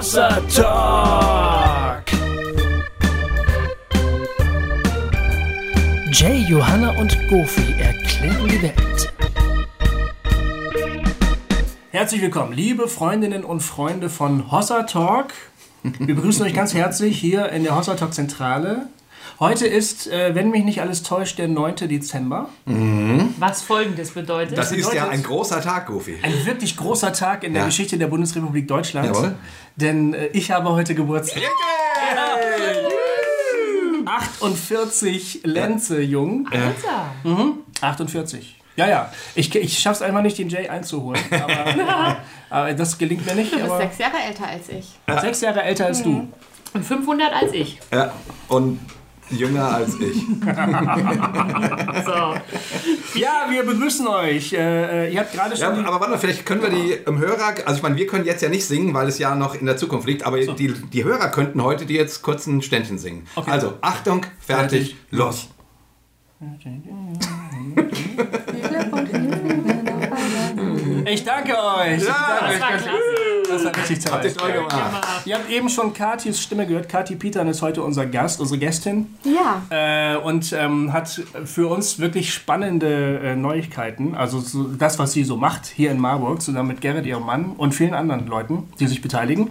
Hossa Talk. Jay, Johanna und Goofy erklären die Welt. Herzlich willkommen, liebe Freundinnen und Freunde von Hossa Talk. Wir begrüßen euch ganz herzlich hier in der Hossa Talk Zentrale. Heute ist, äh, wenn mich nicht alles täuscht, der 9. Dezember. Was folgendes bedeutet. Das ist ja bedeutet- ein großer Tag, Goofy. Ein wirklich großer Tag in der Ja. Geschichte der Bundesrepublik Deutschland. Jawohl. Denn äh, ich habe heute Geburtstag. 48 Lenze jung. Alter. 48. Ja, ja. Ich, ich schaff's einfach nicht, den Jay einzuholen. Aber, aber das gelingt mir nicht. Du bist Aber sechs Jahre älter als ich. sechs Jahre älter als du. Und 500 als ich. Ja, und jünger als ich. So. Ja, wir begrüßen euch. Äh, äh, ihr habt gerade Ja, schon. die- aber warte mal, vielleicht können wir die im Hörer, also ich meine, wir können jetzt ja nicht singen, weil es ja noch in der Zukunft liegt, aber die, die Hörer könnten heute dir jetzt kurz ein Ständchen singen. Okay. Also, Achtung, fertig, Fertig, los. ich danke euch. Ja, ich danke Das war euch. klasse. Das war richtig. Habt ihr toll gemacht. Ihr habt eben schon Katis Stimme gehört. Kati Pietern ist heute unser Gast, unsere Gästin. Ja. Äh, und ähm, hat für uns wirklich spannende äh, Neuigkeiten. Also so das, was sie so macht hier in Marburg, zusammen mit Gerrit, ihrem Mann und vielen anderen Leuten, die sich beteiligen.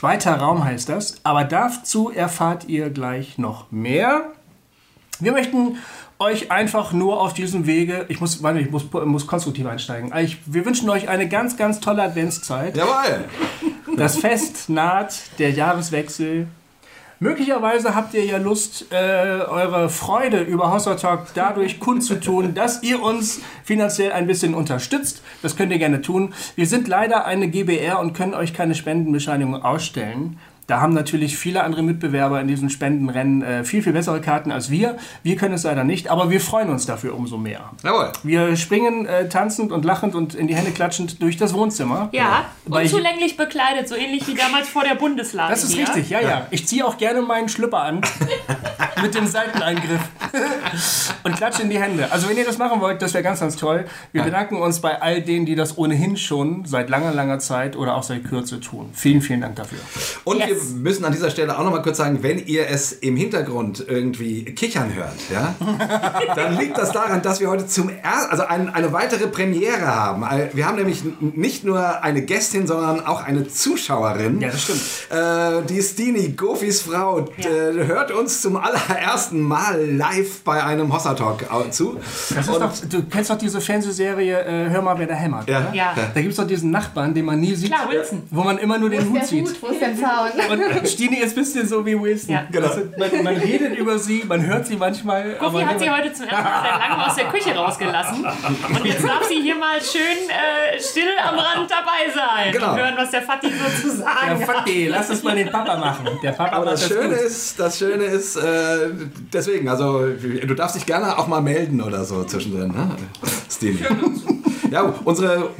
Weiter Raum heißt das. Aber dazu erfahrt ihr gleich noch mehr. Wir möchten euch einfach nur auf diesem Wege, ich muss, warte, ich muss, muss konstruktiv einsteigen. Ich, wir wünschen euch eine ganz, ganz tolle Adventszeit. Jawohl. Das Fest naht, der Jahreswechsel. Möglicherweise habt ihr ja Lust, äh, eure Freude über Hossa Talk dadurch kundzutun, dass ihr uns finanziell ein bisschen unterstützt. Das könnt ihr gerne tun. Wir sind leider eine GBR und können euch keine Spendenbescheinigung ausstellen. Da haben natürlich viele andere Mitbewerber in diesen Spendenrennen äh, viel, viel bessere Karten als wir. Wir können es leider nicht, aber wir freuen uns dafür umso mehr. Jawohl. Wir springen äh, tanzend und lachend und in die Hände klatschend durch das Wohnzimmer. Ja, Weil ich- unzulänglich bekleidet, so ähnlich wie damals vor der Bundeslade. Das ist hier. richtig, ja, ja. Ich ziehe auch gerne meinen Schlüpper an mit dem Seiteneingriff und klatsche in die Hände. Also wenn ihr das machen wollt, das wäre ganz, ganz toll. Wir bedanken uns bei all denen, die das ohnehin schon seit langer, langer Zeit oder auch seit Kürze tun. Vielen, vielen Dank dafür. Und Yes. wir müssen an dieser Stelle auch noch mal kurz sagen, wenn ihr es im Hintergrund irgendwie kichern hört, ja, dann liegt das daran, dass wir heute zum ersten, also ein, eine weitere Premiere haben. Wir haben nämlich nicht nur eine Gästin, sondern auch eine Zuschauerin. Ja, das stimmt. Äh, die Stini, Gofis Frau, äh, hört uns zum allerersten Mal live bei einem Hossa Talk zu. Das ist doch, du kennst doch diese Fernsehserie äh, Hör mal, wer da hämmert. Ja. oder? Ja. Da gibt es doch diesen Nachbarn, den man nie sieht, Klar, Wilson. wo man immer nur den Wo Hut ist der sieht. Hut? Wo ist der Zaun? Und Stini ist ein bisschen so wie Wilson. Ja. Genau. Also, man, man redet über sie, man hört sie manchmal. Goofy hat sie heute zum ersten Mal seit langem aus der Küche rausgelassen. Und jetzt darf sie hier mal schön äh, still am Rand dabei sein. Genau. Und hören, was der Vati so zu Ja, sagen hat. Fatti, lass es mal den Papa machen. Der Papa Aber das das Schöne gut. ist, das Schöne ist, äh, deswegen, also du darfst dich gerne auch mal melden oder so zwischendrin, ne? Stevie. Ja, unsere,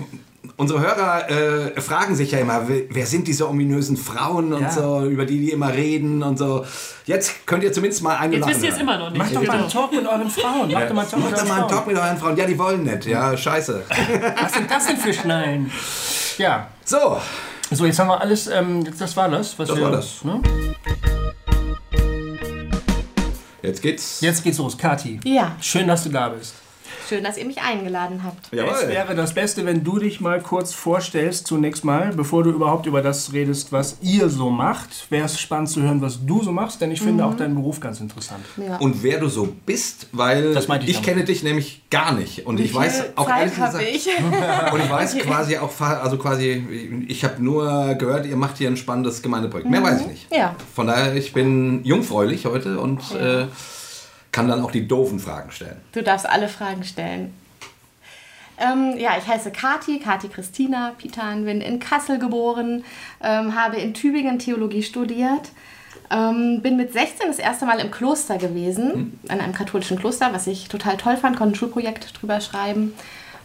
unsere Hörer äh, fragen sich ja immer, wer sind diese ominösen Frauen und Ja. so, über die die immer reden und so. Jetzt könnt ihr zumindest mal eine Jetzt Lachen wisst ihr es immer noch nicht. Macht doch mal einen Talk mit euren Frauen. Macht doch mal einen Talk mit mal einen Frauen. Talk mit euren Frauen. Ja, die wollen nicht. Ja, scheiße. Was sind das denn für Schnallen? Ja. So, So, jetzt haben wir alles, ähm, das war das. Was Das wir, war das. Ne? jetzt geht's. Jetzt geht's los. Kathi, Ja, schön, dass du da bist. Schön, dass ihr mich eingeladen habt. Es Jawohl. wäre das Beste, wenn du dich mal kurz vorstellst, zunächst mal, bevor du überhaupt über das redest, was ihr so macht. Wäre es spannend zu hören, was du so machst, denn ich finde auch deinen Beruf ganz interessant. Ja. Und wer du so bist, weil ich ich kenne dich nämlich gar nicht. Und Wie ich weiß auch Zeit ehrlich gesagt, ich? Und ich weiß quasi auch, also quasi, ich habe nur gehört, ihr macht hier ein spannendes Gemeindeprojekt. Mehr weiß ich nicht. Ja. Von daher, ich bin jungfräulich heute und äh, kann dann auch die doofen Fragen stellen. Du darfst alle Fragen stellen. Ähm, ja, ich heiße Kati, Kati Christina Pitan, bin in Kassel geboren, ähm, habe in Tübingen Theologie studiert, ähm, bin mit 16 das erste Mal im Kloster gewesen, an einem katholischen Kloster, was ich total toll fand, konnte ein Schulprojekt drüber schreiben.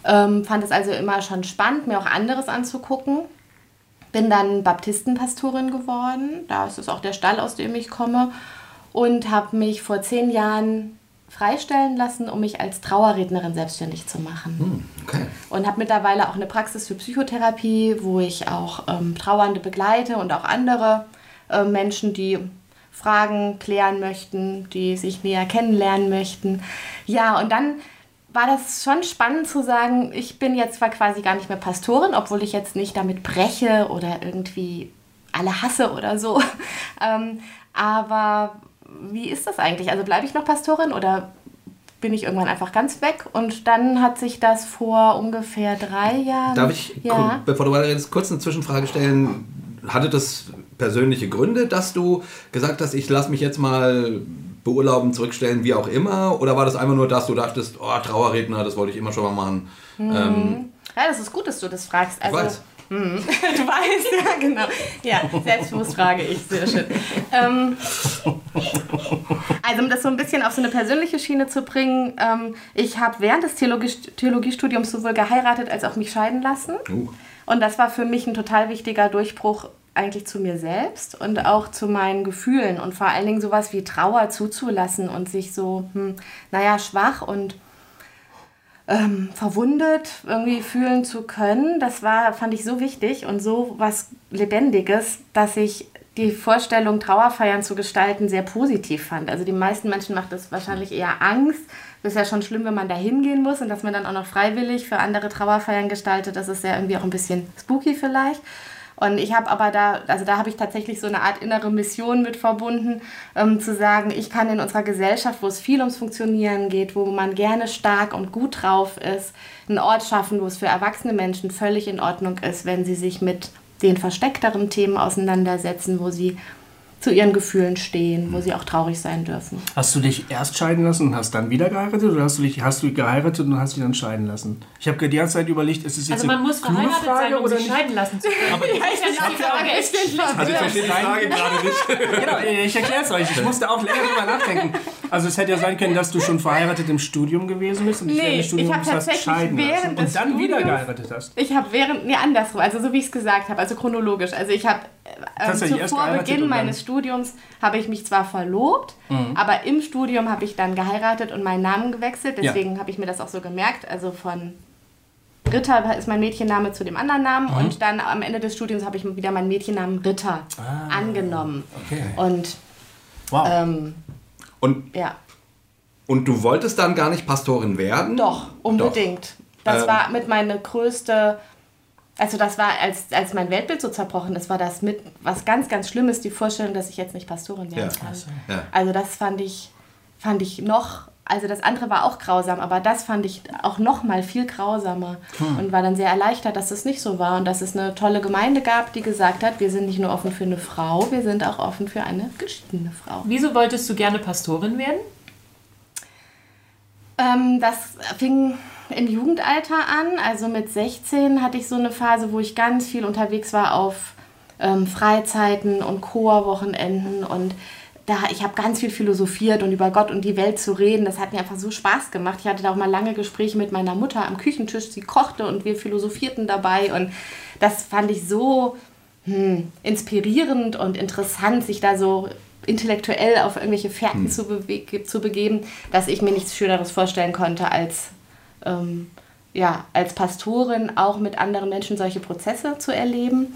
Ähm, fand es also immer schon spannend, mir auch anderes anzugucken. Bin dann Baptistenpastorin geworden, da ist es auch der Stall, aus dem ich komme, und habe mich vor zehn Jahren freistellen lassen, um mich als Trauerrednerin selbstständig zu machen. Hm, okay. Und habe mittlerweile auch eine Praxis für Psychotherapie, wo ich auch ähm, Trauernde begleite und auch andere äh, Menschen, die Fragen klären möchten, die sich näher kennenlernen möchten. Ja, und dann war das schon spannend zu sagen, ich bin jetzt zwar quasi gar nicht mehr Pastorin, obwohl ich jetzt nicht damit breche oder irgendwie alle hasse oder so. ähm, aber wie ist das eigentlich? Also bleibe ich noch Pastorin oder bin ich irgendwann einfach ganz weg? Und dann hat sich das vor ungefähr drei Jahren. Darf ich, ja. bevor du weiterredest, kurz eine Zwischenfrage stellen? Hatte das persönliche Gründe, dass du gesagt hast, ich lasse mich jetzt mal beurlauben, zurückstellen, wie auch immer? Oder war das einfach nur, dass du dachtest, oh, Trauerredner, das wollte ich immer schon mal machen? Mhm. Ähm, ja, das ist gut, dass du das fragst. Also, ich weiß. Hm. Du weißt, ja, genau. Ja, selbstbewusst frage ich, sehr schön. Ähm, also, um das so ein bisschen auf so eine persönliche Schiene zu bringen, ähm, ich habe während des Theologie Theologiestudiums sowohl geheiratet als auch mich scheiden lassen. Uh. Und das war für mich ein total wichtiger Durchbruch eigentlich zu mir selbst und auch zu meinen Gefühlen und vor allen Dingen sowas wie Trauer zuzulassen und sich so, hm, naja, schwach und ähm, verwundet irgendwie fühlen zu können. Das war, fand ich so wichtig und so was Lebendiges, dass ich die Vorstellung, Trauerfeiern zu gestalten, sehr positiv fand. Also die meisten Menschen macht das wahrscheinlich eher Angst. Das ist ja schon schlimm, wenn man da hingehen muss und dass man dann auch noch freiwillig für andere Trauerfeiern gestaltet. Das ist ja irgendwie auch ein bisschen spooky vielleicht. Und ich habe aber da, also da habe ich tatsächlich so eine Art innere Mission mit verbunden, ähm, zu sagen, ich kann in unserer Gesellschaft, wo es viel ums Funktionieren geht, wo man gerne stark und gut drauf ist, einen Ort schaffen, wo es für erwachsene Menschen völlig in Ordnung ist, wenn sie sich mit den versteckteren Themen auseinandersetzen, wo sie zu ihren Gefühlen stehen, wo sie auch traurig sein dürfen. Hast du dich erst scheiden lassen und hast dann wieder geheiratet oder hast du dich hast du geheiratet und hast dich dann scheiden lassen? Ich habe die ganze Zeit überlegt, ist es jetzt Also man muss verheiratet Frage sein, um oder sich scheiden lassen zu können. Aber ja, ist ja die Frage. Ist Also ich verstehe die Frage gerade nicht. genau, ich erkläre es euch. Ich musste auch länger drüber nachdenken. Also es hätte ja sein können, dass du schon verheiratet im Studium gewesen bist und dich Nee, während des ich Studiums hab hast tatsächlich scheiden während lassen und dann wieder Studiums- geheiratet hast. Ich habe während, nee, andersrum, also so wie ich es gesagt habe, also chronologisch. Also ich habe ähm, Tatsächlich erst zuvor Beginn meines Studiums habe ich mich zwar verlobt, aber im Studium habe ich dann geheiratet und meinen Namen gewechselt. Ja. Deswegen habe ich mir das auch so gemerkt. Also von Ritter ist mein Mädchenname zu dem anderen Namen und dann am Ende des Studiums habe ich wieder meinen Mädchennamen Ritter angenommen. Okay. Und Wow. ähm, Und, ja, und du wolltest dann gar nicht Pastorin werden? Doch, unbedingt. Das Ähm. war mit meine größte, also das war, als, als mein Weltbild so zerbrochen ist, war das mit was ganz, ganz Schlimmes, die Vorstellung, dass ich jetzt nicht Pastorin werden Ja. kann. Ja. Also das fand ich, fand ich noch, also das andere war auch grausam, aber das fand ich auch noch mal viel grausamer und war dann sehr erleichtert, dass es nicht so war und dass es eine tolle Gemeinde gab, die gesagt hat, wir sind nicht nur offen für eine Frau, wir sind auch offen für eine geschiedene Frau. Wieso wolltest du gerne Pastorin werden? Ähm, das fing im Jugendalter an. Also mit 16 hatte ich so eine Phase, wo ich ganz viel unterwegs war auf ähm, Freizeiten und Chorwochenenden und da, ich habe ganz viel philosophiert und über Gott und die Welt zu reden. Das hat mir einfach so Spaß gemacht. Ich hatte da auch mal lange Gespräche mit meiner Mutter am Küchentisch. Sie kochte und wir philosophierten dabei. Und das fand ich so hm, inspirierend und interessant, sich da so intellektuell auf irgendwelche Fährten zu, beweg- zu begeben, dass ich mir nichts Schöneres vorstellen konnte, als, ähm, ja, als Pastorin auch mit anderen Menschen solche Prozesse zu erleben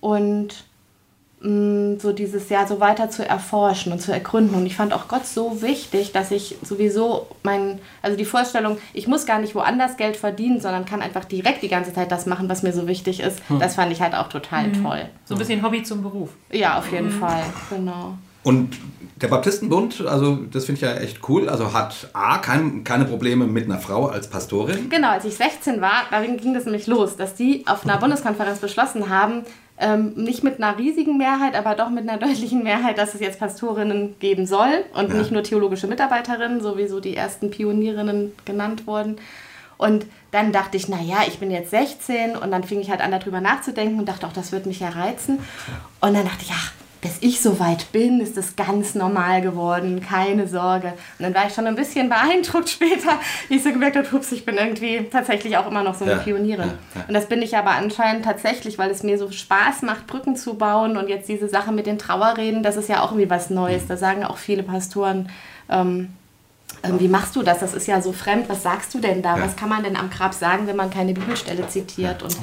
und so dieses Jahr so weiter zu erforschen und zu ergründen. Und ich fand auch Gott so wichtig, dass ich sowieso mein, also die Vorstellung, ich muss gar nicht woanders Geld verdienen, sondern kann einfach direkt die ganze Zeit das machen, was mir so wichtig ist. Das fand ich halt auch total toll. So ein bisschen Hobby zum Beruf. Ja, auf jeden Fall, genau. Und der Baptistenbund, also das finde ich ja echt cool, also hat A, kein, keine Probleme mit einer Frau als Pastorin. Genau, als ich 16 war, da ging das nämlich los, dass die auf einer Bundeskonferenz beschlossen haben, ähm, nicht mit einer riesigen Mehrheit, aber doch mit einer deutlichen Mehrheit, dass es jetzt Pastorinnen geben soll und Ja. nicht nur theologische Mitarbeiterinnen, so wie so die ersten Pionierinnen genannt wurden. Und dann dachte ich, naja, ich bin jetzt 16 und dann fing ich halt an, darüber nachzudenken und dachte auch, das wird mich ja reizen. Und dann dachte ich, ach, bis ich so weit bin, ist das ganz normal geworden, keine Sorge. Und dann war ich schon ein bisschen beeindruckt später, wie ich so gemerkt habe, hups, ich bin irgendwie tatsächlich auch immer noch so eine Ja, Pionierin. ja, ja. Und das bin ich aber anscheinend tatsächlich, weil es mir so Spaß macht, Brücken zu bauen und jetzt diese Sache mit den Trauerreden, das ist ja auch irgendwie was Neues. Da sagen auch viele Pastoren, ähm, ähm, wie machst du das? Das ist ja so fremd. Was sagst du denn da? Was kann man denn am Grab sagen, wenn man keine Bibelstelle zitiert? Und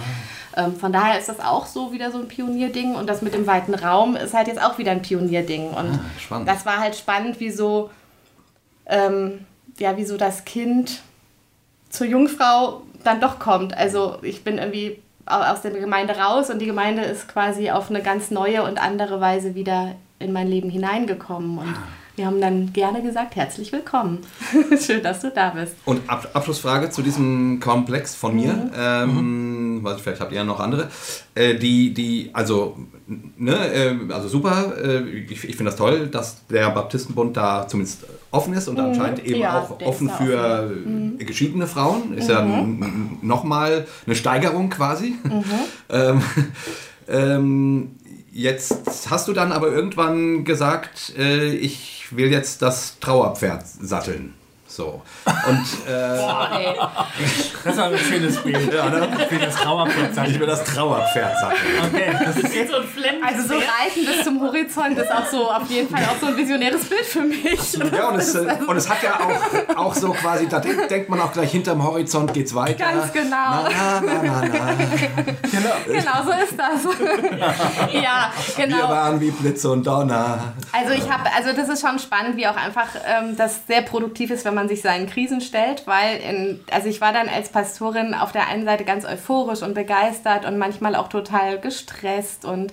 ähm, von daher ist das auch so wieder so ein Pionierding. Und das mit dem weiten Raum ist halt jetzt auch wieder ein Pionierding. Und Ah, das war halt spannend, wie so, ähm, ja, wie so das Kind zur Jungfrau dann doch kommt. Also ich bin irgendwie au- aus der Gemeinde raus und die Gemeinde ist quasi auf eine ganz neue und andere Weise wieder in mein Leben hineingekommen. Und wir haben dann gerne gesagt, herzlich willkommen. Schön, dass du da bist. Und Ab Abschlussfrage zu diesem Komplex von mir. Mhm. Ähm, weiß ich, vielleicht habt ihr ja noch andere. Äh, die, die, also, ne, äh, also super. Äh, ich ich finde das toll, dass der Baptistenbund da zumindest offen ist und anscheinend eben Mhm. Ja, auch offen für äh, geschiedene Frauen. Ist ja nochmal eine Steigerung quasi. ähm, ähm, jetzt hast du dann aber irgendwann gesagt, äh, ich will jetzt das Trauerpferd satteln. So. Und äh, Boah, ey. Das ist aber ein schönes Bild. ja, ne? Wie das Trauerpferd sagt. ich will das Trauerpferd satteln. Okay, das ist Sieht so ein Flemmen. Also so reiten bis zum Horizont ist auch so auf jeden Fall auch so ein visionäres Bild für mich. Ja, und es, äh, und es hat ja auch, auch so quasi, da denkt, denkt man auch gleich hinterm Horizont geht's weiter. Ganz genau. Na, na, na, na, na. Genau so ist das. ja, Wir genau. waren wie Blitz und Donner. Also ich habe, also das ist schon spannend, wie auch einfach ähm, das sehr produktiv ist, wenn man sich seinen Krisen stellt, weil in, also ich war dann als Pastorin auf der einen Seite ganz euphorisch und begeistert und manchmal auch total gestresst und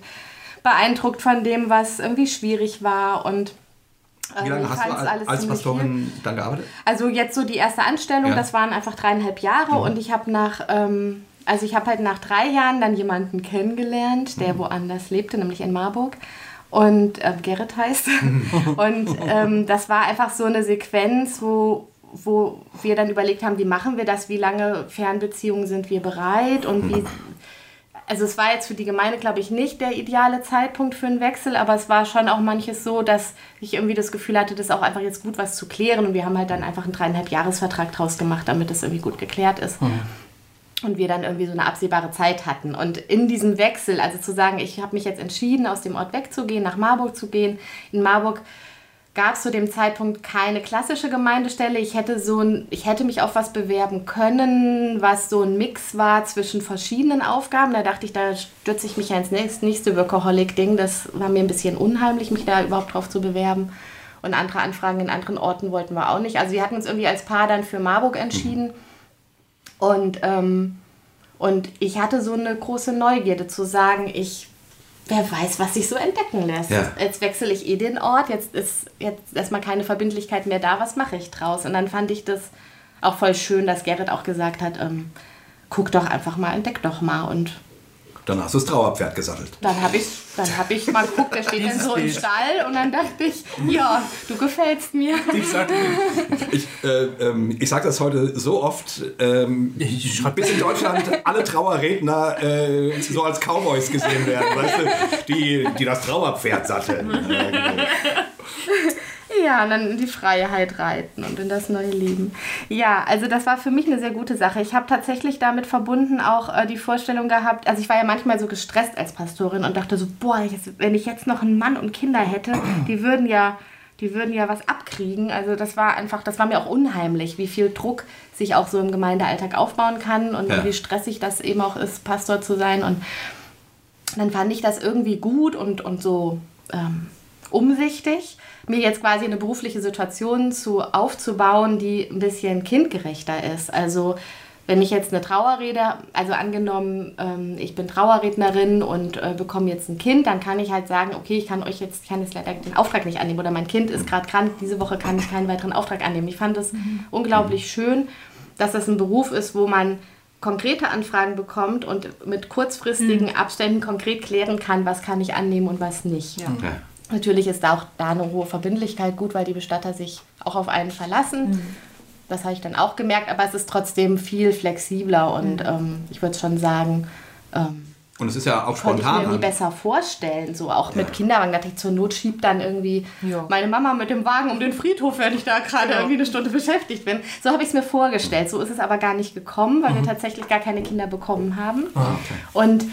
beeindruckt von dem, was irgendwie schwierig war und Wie ähm, lange hast du als, alles als viel. Pastorin dann gearbeitet? Also jetzt so die erste Anstellung, Ja. das waren einfach dreieinhalb Jahre und ich habe nach, ähm, also ich habe halt nach drei Jahren dann jemanden kennengelernt, der woanders lebte, nämlich in Marburg. Und ähm, Gerrit heißt. und ähm, das war einfach so eine Sequenz, wo, wo wir dann überlegt haben, wie machen wir das, wie lange Fernbeziehungen sind wir bereit? Und wie, also es war jetzt für die Gemeinde, glaube ich, nicht der ideale Zeitpunkt für einen Wechsel, aber es war schon auch manches so, dass ich irgendwie das Gefühl hatte, das auch einfach jetzt gut was zu klären. Und wir haben halt dann einfach einen dreieinhalb Jahresvertrag draus gemacht, damit das irgendwie gut geklärt ist. Und wir dann irgendwie so eine absehbare Zeit hatten. Und in diesem Wechsel, also zu sagen, ich habe mich jetzt entschieden, aus dem Ort wegzugehen, nach Marburg zu gehen. In Marburg gab es zu dem Zeitpunkt keine klassische Gemeindestelle. Ich hätte, so ein, ich hätte mich auf was bewerben können, was so ein Mix war zwischen verschiedenen Aufgaben. Da dachte ich, da stürze ich mich ja ins nächste, Workaholic-Ding. Das war mir ein bisschen unheimlich, mich da überhaupt drauf zu bewerben. Und andere Anfragen in anderen Orten wollten wir auch nicht. Also wir hatten uns irgendwie als Paar dann für Marburg entschieden. Und, ähm, und ich hatte so eine große Neugierde zu sagen, ich, wer weiß, was sich so entdecken lässt. Ja. Jetzt wechsle ich eh den Ort, jetzt ist jetzt erstmal keine Verbindlichkeit mehr da, was mache ich draus? Und dann fand ich das auch voll schön, dass Gerrit auch gesagt hat, ähm, guck doch einfach mal, entdeck doch mal. Und Dann hast du das Trauerpferd gesattelt. dann habe ich, dann hab ich mal geguckt, der steht dann so im. Stall und dann dachte ich, ja, du gefällst mir. Ich sag, Ich, äh, ähm, ich sage das heute so oft, ähm, bis in Deutschland alle Trauerredner äh, so als Cowboys gesehen werden, weißt du, die, die das Trauerpferd satteln. Ja, und dann in die Freiheit reiten und in das neue Leben. Ja, also das war für mich eine sehr gute Sache. Ich habe tatsächlich damit verbunden auch äh, die Vorstellung gehabt, also ich war ja manchmal so gestresst als Pastorin und dachte so, boah, jetzt, wenn ich jetzt noch einen Mann und Kinder hätte, die würden ja, die würden ja was abkriegen. Also das war einfach, das war mir auch unheimlich, wie viel Druck sich auch so im Gemeindealltag aufbauen kann und Ja. wie stressig das eben auch ist, Pastor zu sein. Und dann fand ich das irgendwie gut und, und so ähm, umsichtig, mir jetzt quasi eine berufliche Situation zu aufzubauen, die ein bisschen kindgerechter ist. Also wenn ich jetzt eine Trauerrede, also angenommen, ähm, ich bin Trauerrednerin und äh, bekomme jetzt ein Kind, dann kann ich halt sagen, okay, ich kann euch jetzt, ich kann jetzt leider den Auftrag nicht annehmen oder mein Kind ist gerade krank, diese Woche kann ich keinen weiteren Auftrag annehmen. Ich fand es unglaublich schön, dass das ein Beruf ist, wo man konkrete Anfragen bekommt und mit kurzfristigen Abständen konkret klären kann, was kann ich annehmen und was nicht. Ja. Natürlich ist da auch da eine hohe Verbindlichkeit gut, weil die Bestatter sich auch auf einen verlassen. Das habe ich dann auch gemerkt, aber es ist trotzdem viel flexibler und ähm, ich würde schon sagen, ähm, Und es ist ja auch konnte ich mir spontan. irgendwie besser vorstellen, so auch mit Kinderwagen. Da dachte ich, zur Not schiebt dann irgendwie Ja. meine Mama mit dem Wagen um den Friedhof, wenn ich da gerade Genau. irgendwie eine Stunde beschäftigt bin. So habe ich es mir vorgestellt. So ist es aber gar nicht gekommen, weil wir Mhm. tatsächlich gar keine Kinder bekommen haben. Ah, Und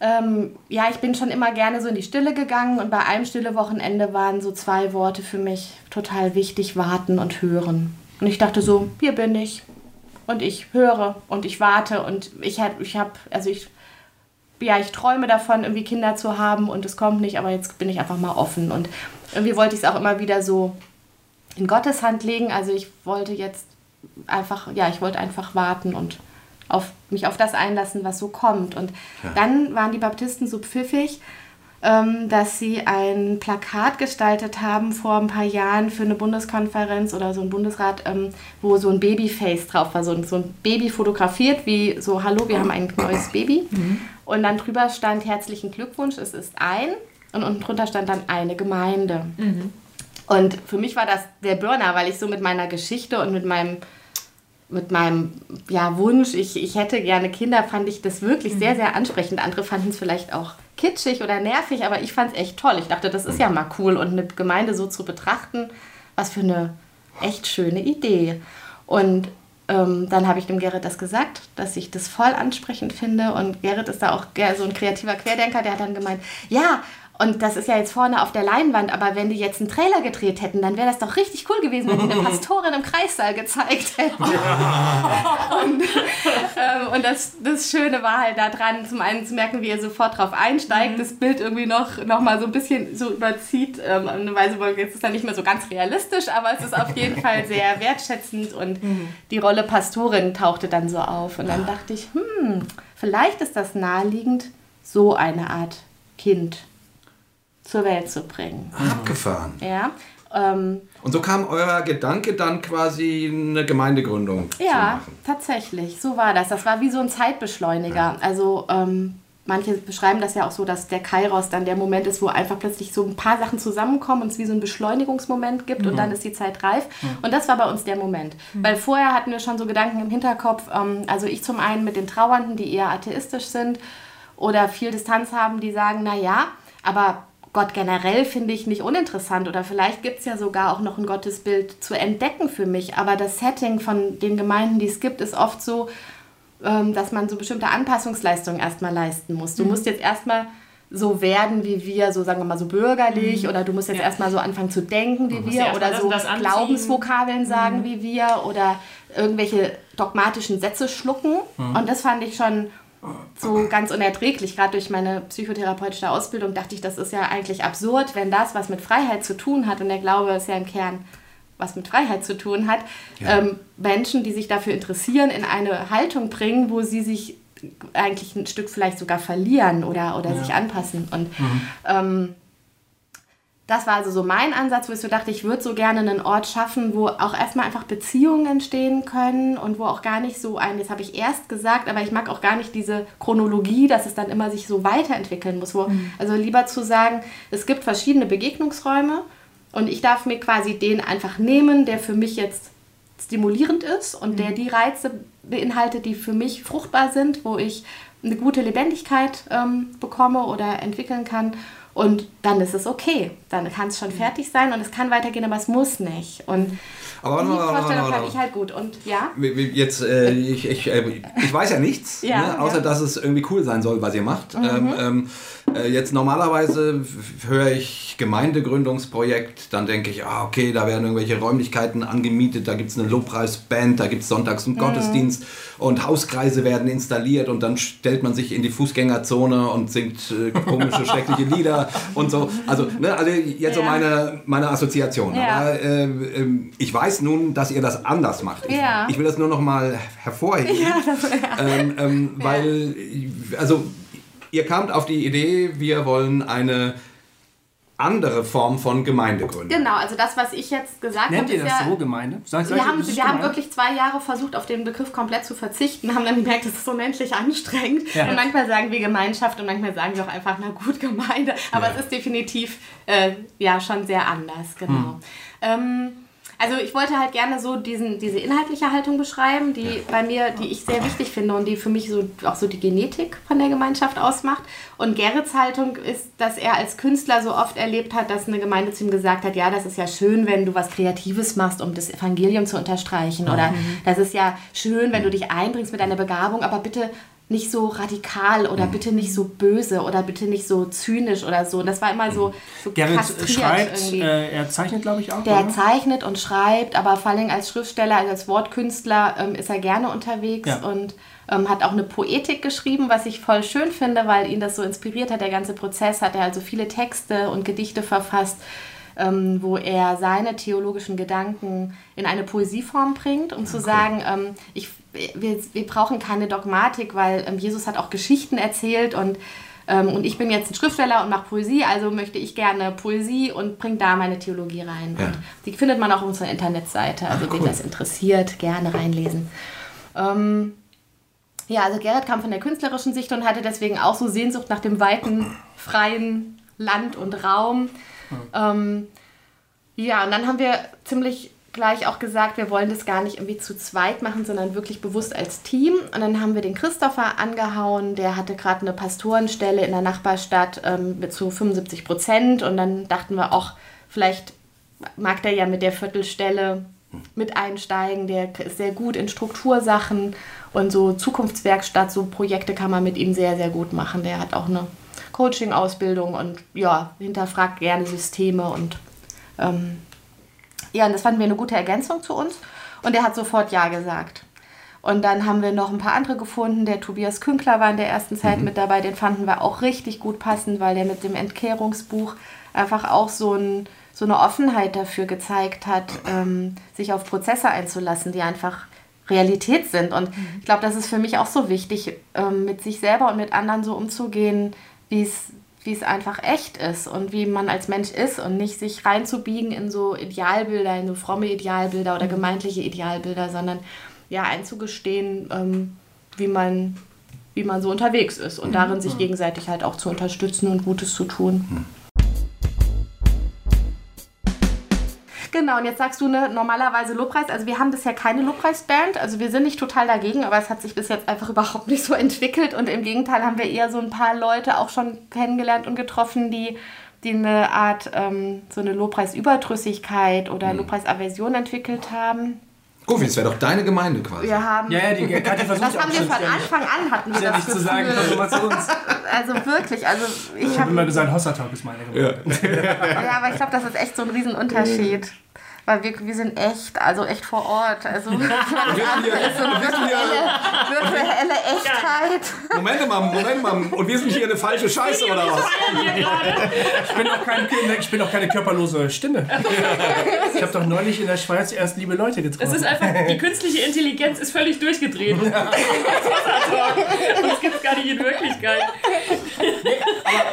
ähm, ja, ich bin schon immer gerne so in die Stille gegangen und bei einem stille Wochenende waren so zwei Worte für mich total wichtig, warten und hören. Und ich dachte so, hier bin ich und ich höre und ich warte und ich habe, ich hab, also ich, ja, ich träume davon, irgendwie Kinder zu haben und es kommt nicht, aber jetzt bin ich einfach mal offen und irgendwie wollte ich es auch immer wieder so in Gottes Hand legen. Also ich wollte jetzt einfach, ja, ich wollte einfach warten und auf, mich auf das einlassen, was so kommt. Und ja. dann waren die Baptisten so pfiffig, ähm, dass sie ein Plakat gestaltet haben vor ein paar Jahren für eine Bundeskonferenz oder so ein Bundesrat, ähm, wo so ein Babyface drauf war, so ein, so ein Baby fotografiert, wie so, hallo, wir haben ein neues Baby. Mhm. Und dann drüber stand herzlichen Glückwunsch, es ist ein. Und unten drunter stand dann eine Gemeinde. Mhm. Und für mich war das der Burner, weil ich so mit meiner Geschichte und mit meinem mit meinem ja, Wunsch, ich, ich hätte gerne Kinder, fand ich das wirklich sehr, mhm. sehr ansprechend. Andere fanden es vielleicht auch kitschig oder nervig, aber ich fand es echt toll. Ich dachte, das ist ja mal cool und eine Gemeinde so zu betrachten, was für eine echt schöne Idee. Und ähm, dann habe ich dem Gerrit das gesagt, dass ich das voll ansprechend finde. Und Gerrit ist da auch so ein kreativer Querdenker, der hat dann gemeint, ja, und das ist ja jetzt vorne auf der Leinwand, aber wenn die jetzt einen Trailer gedreht hätten, dann wäre das doch richtig cool gewesen, wenn die eine Pastorin im Kreissaal gezeigt hätten. Ja. und, ähm, und das, das Schöne war halt da dran, zum einen zu merken, wie er sofort drauf einsteigt, mhm. das Bild irgendwie noch, noch mal so ein bisschen so überzieht. Ähm, eine Weise, jetzt ist es dann nicht mehr so ganz realistisch, aber es ist auf jeden Fall sehr wertschätzend und mhm. die Rolle Pastorin tauchte dann so auf. Und dann dachte ich, hm, vielleicht ist das naheliegend, so eine Art Kind zur Welt zu bringen. Abgefahren. Ja. Ähm, und so kam euer Gedanke dann quasi eine Gemeindegründung ja, zu machen. tatsächlich. So war das. Das war wie so ein Zeitbeschleuniger. Ja. Also ähm, manche beschreiben das ja auch so, dass der Kairos dann der Moment ist, wo einfach plötzlich so ein paar Sachen zusammenkommen und es wie so ein Beschleunigungsmoment gibt mhm. und dann ist die Zeit reif. Mhm. Und das war bei uns der Moment. Mhm. Weil vorher hatten wir schon so Gedanken im Hinterkopf, ähm, also ich zum einen mit den Trauernden, die eher atheistisch sind oder viel Distanz haben, die sagen, na ja, aber Gott generell finde ich nicht uninteressant oder vielleicht gibt es ja sogar auch noch ein Gottesbild zu entdecken für mich. Aber das Setting von den Gemeinden, die es gibt, ist oft so, ähm, dass man so bestimmte Anpassungsleistungen erstmal leisten muss. Du mhm. musst jetzt erstmal so werden wie wir, so sagen wir mal so bürgerlich, mhm. oder du musst jetzt ja. erstmal so anfangen zu denken wie wir, oder so Glaubensvokabeln sagen mhm. wie wir, oder irgendwelche dogmatischen Sätze schlucken. Mhm. Und das fand ich schon so ganz unerträglich. Gerade durch meine psychotherapeutische Ausbildung dachte ich, das ist ja eigentlich absurd, wenn das, was mit Freiheit zu tun hat, und der Glaube ist ja im Kern, was mit Freiheit zu tun hat, ja. ähm, Menschen, die sich dafür interessieren, in eine Haltung bringen, wo sie sich eigentlich ein Stück vielleicht sogar verlieren oder, oder ja. sich anpassen. Und mhm. ähm, das war also so mein Ansatz, wo ich so dachte, ich würde so gerne einen Ort schaffen, wo auch erstmal einfach Beziehungen entstehen können und wo auch gar nicht so ein, das habe ich erst gesagt, aber ich mag auch gar nicht diese Chronologie, dass es dann immer sich so weiterentwickeln muss. Wo, mhm. Also lieber zu sagen, es gibt verschiedene Begegnungsräume und ich darf mir quasi den einfach nehmen, der für mich jetzt stimulierend ist und mhm. der die Reize beinhaltet, die für mich fruchtbar sind, wo ich eine gute Lebendigkeit ähm, bekomme oder entwickeln kann und dann ist es okay. Dann kann es schon fertig sein und es kann weitergehen, aber es muss nicht. Und aber die Vorstellung fand ich halt gut. Und ja? Jetzt, äh, ich, ich, äh, ich weiß ja nichts, ja, ne? außer ja. dass es irgendwie cool sein soll, was ihr macht. Mhm. Ähm, ähm, äh, jetzt normalerweise höre ich Gemeindegründungsprojekt, dann denke ich, ah, okay, da werden irgendwelche Räumlichkeiten angemietet, da gibt es eine Lobpreisband, da gibt es sonntags einen mhm. Gottesdienst und Hauskreise werden installiert und dann stellt man sich in die Fußgängerzone und singt äh, komische, schreckliche Lieder und so. Also, ne, also jetzt ja. so meine, meine Assoziation. Ja. Aber äh, ähm, ich weiß nun, dass ihr das anders macht. Ich, ja. ich will das nur noch mal hervorheben. Ja, das, ähm, ähm, weil, also Ihr kamt auf die Idee, wir wollen eine andere Form von Gemeinde gründen. Genau, also das, was ich jetzt gesagt habe. Nennt ihr das ja, so Gemeinde? Sag, wir haben, wir haben wirklich zwei Jahre versucht, auf den Begriff komplett zu verzichten, haben dann gemerkt, das ist so menschlich anstrengend. Ja. Und manchmal sagen wir Gemeinschaft und manchmal sagen wir auch einfach, na gut, Gemeinde. Aber ja. es ist definitiv äh, ja schon sehr anders, genau. Hm. Ähm, also ich wollte halt gerne so diesen, diese inhaltliche Haltung beschreiben, die ja. bei mir, die ich sehr wichtig finde und die für mich so auch so die Genetik von der Gemeinschaft ausmacht. Und Gerrits Haltung ist, dass er als Künstler so oft erlebt hat, dass eine Gemeinde zu ihm gesagt hat, ja, das ist ja schön, wenn du was Kreatives machst, um das Evangelium zu unterstreichen. Oder mhm. das ist ja schön, wenn du dich einbringst mit deiner Begabung, aber bitte nicht so radikal oder Mhm. bitte nicht so böse oder bitte nicht so zynisch oder so. Und das war immer so, so Gerrit kastriert schreibt, äh, er zeichnet, glaube ich, auch. Der oder? zeichnet und schreibt, aber vor allem als Schriftsteller, also als Wortkünstler ähm, ist er gerne unterwegs Ja. und ähm, hat auch eine Poetik geschrieben, was ich voll schön finde, weil ihn das so inspiriert hat. Der ganze Prozess hat er also viele Texte und Gedichte verfasst, ähm, wo er seine theologischen Gedanken in eine Poesieform bringt, um zu sagen, ähm, ich, wir, wir brauchen keine Dogmatik, weil ähm, Jesus hat auch Geschichten erzählt und ähm, und ich bin jetzt ein Schriftsteller und mache Poesie, also möchte ich gerne Poesie und bringe da meine Theologie rein. Ja. Die findet man auch auf unserer Internetseite. Also wen das interessiert, gerne reinlesen. Ähm, ja, also Gerrit kam von der künstlerischen Sicht und hatte deswegen auch so Sehnsucht nach dem weiten, freien Land und Raum. Ähm, ja, und dann haben wir ziemlich gleich auch gesagt, wir wollen das gar nicht irgendwie zu zweit machen, sondern wirklich bewusst als Team. Und dann haben wir den Christopher angehauen, der hatte gerade eine Pastorenstelle in der Nachbarstadt ähm, mit so 75 Prozent. Und dann dachten wir auch, vielleicht mag der ja mit der Viertelstelle mit einsteigen. Der ist sehr gut in Struktursachen und so Zukunftswerkstatt, so Projekte kann man mit ihm sehr, sehr gut machen. Der hat auch eine Coaching-Ausbildung und ja, hinterfragt gerne Systeme und ähm, ja, und das fanden wir eine gute Ergänzung zu uns. Und er hat sofort Ja gesagt. Und dann haben wir noch ein paar andere gefunden. Der Tobias Künkler war in der ersten Zeit mit dabei. Den fanden wir auch richtig gut passend, weil der mit dem Entkehrungsbuch einfach auch so, ein, so eine Offenheit dafür gezeigt hat, ähm, sich auf Prozesse einzulassen, die einfach Realität sind. Und ich glaube, das ist für mich auch so wichtig, ähm, mit sich selber und mit anderen so umzugehen, wie es wie es einfach echt ist und wie man als Mensch ist und nicht sich reinzubiegen in so Idealbilder, in so fromme Idealbilder oder gemeindliche Idealbilder, sondern ja einzugestehen, ähm, wie, man, wie man so unterwegs ist und darin sich gegenseitig halt auch zu unterstützen und Gutes zu tun. Genau, und jetzt sagst du ne, normalerweise Lobpreis. Also wir haben bisher keine Lobpreisband. Also wir sind nicht total dagegen, aber es hat sich bis jetzt einfach überhaupt nicht so entwickelt. Und im Gegenteil haben wir eher so ein paar Leute auch schon kennengelernt und getroffen, die, die eine Art, ähm, so eine Lobpreisüberdrüssigkeit oder Lobpreisaversion entwickelt haben. Gofi, das wäre doch deine Gemeinde quasi. Wir haben... Ja, ja, die Katja versucht Das haben wir von Anfang an hatten wir Ja, das nicht zu sagen, Gefühl. komm mal zu uns. Also wirklich, also ich Ich habe habe immer gesagt, Hossertalk ist meine Gemeinde. Ja, aber ich glaube, das ist echt so ein Riesenunterschied. Weil wir, wir sind echt, also echt vor Ort. Also Wir sind hier, wir sind hier, virtuelle Echtheit. Moment mal, Moment mal. Und wir sind hier eine falsche Scheiße oder was? Ich bin doch kein, ich bin doch keine körperlose Stimme. Ich habe doch neulich in der Schweiz erst liebe Leute Es getroffen. ist einfach, die künstliche Intelligenz ist völlig durchgedreht. Und das gibt es gar nicht in Wirklichkeit.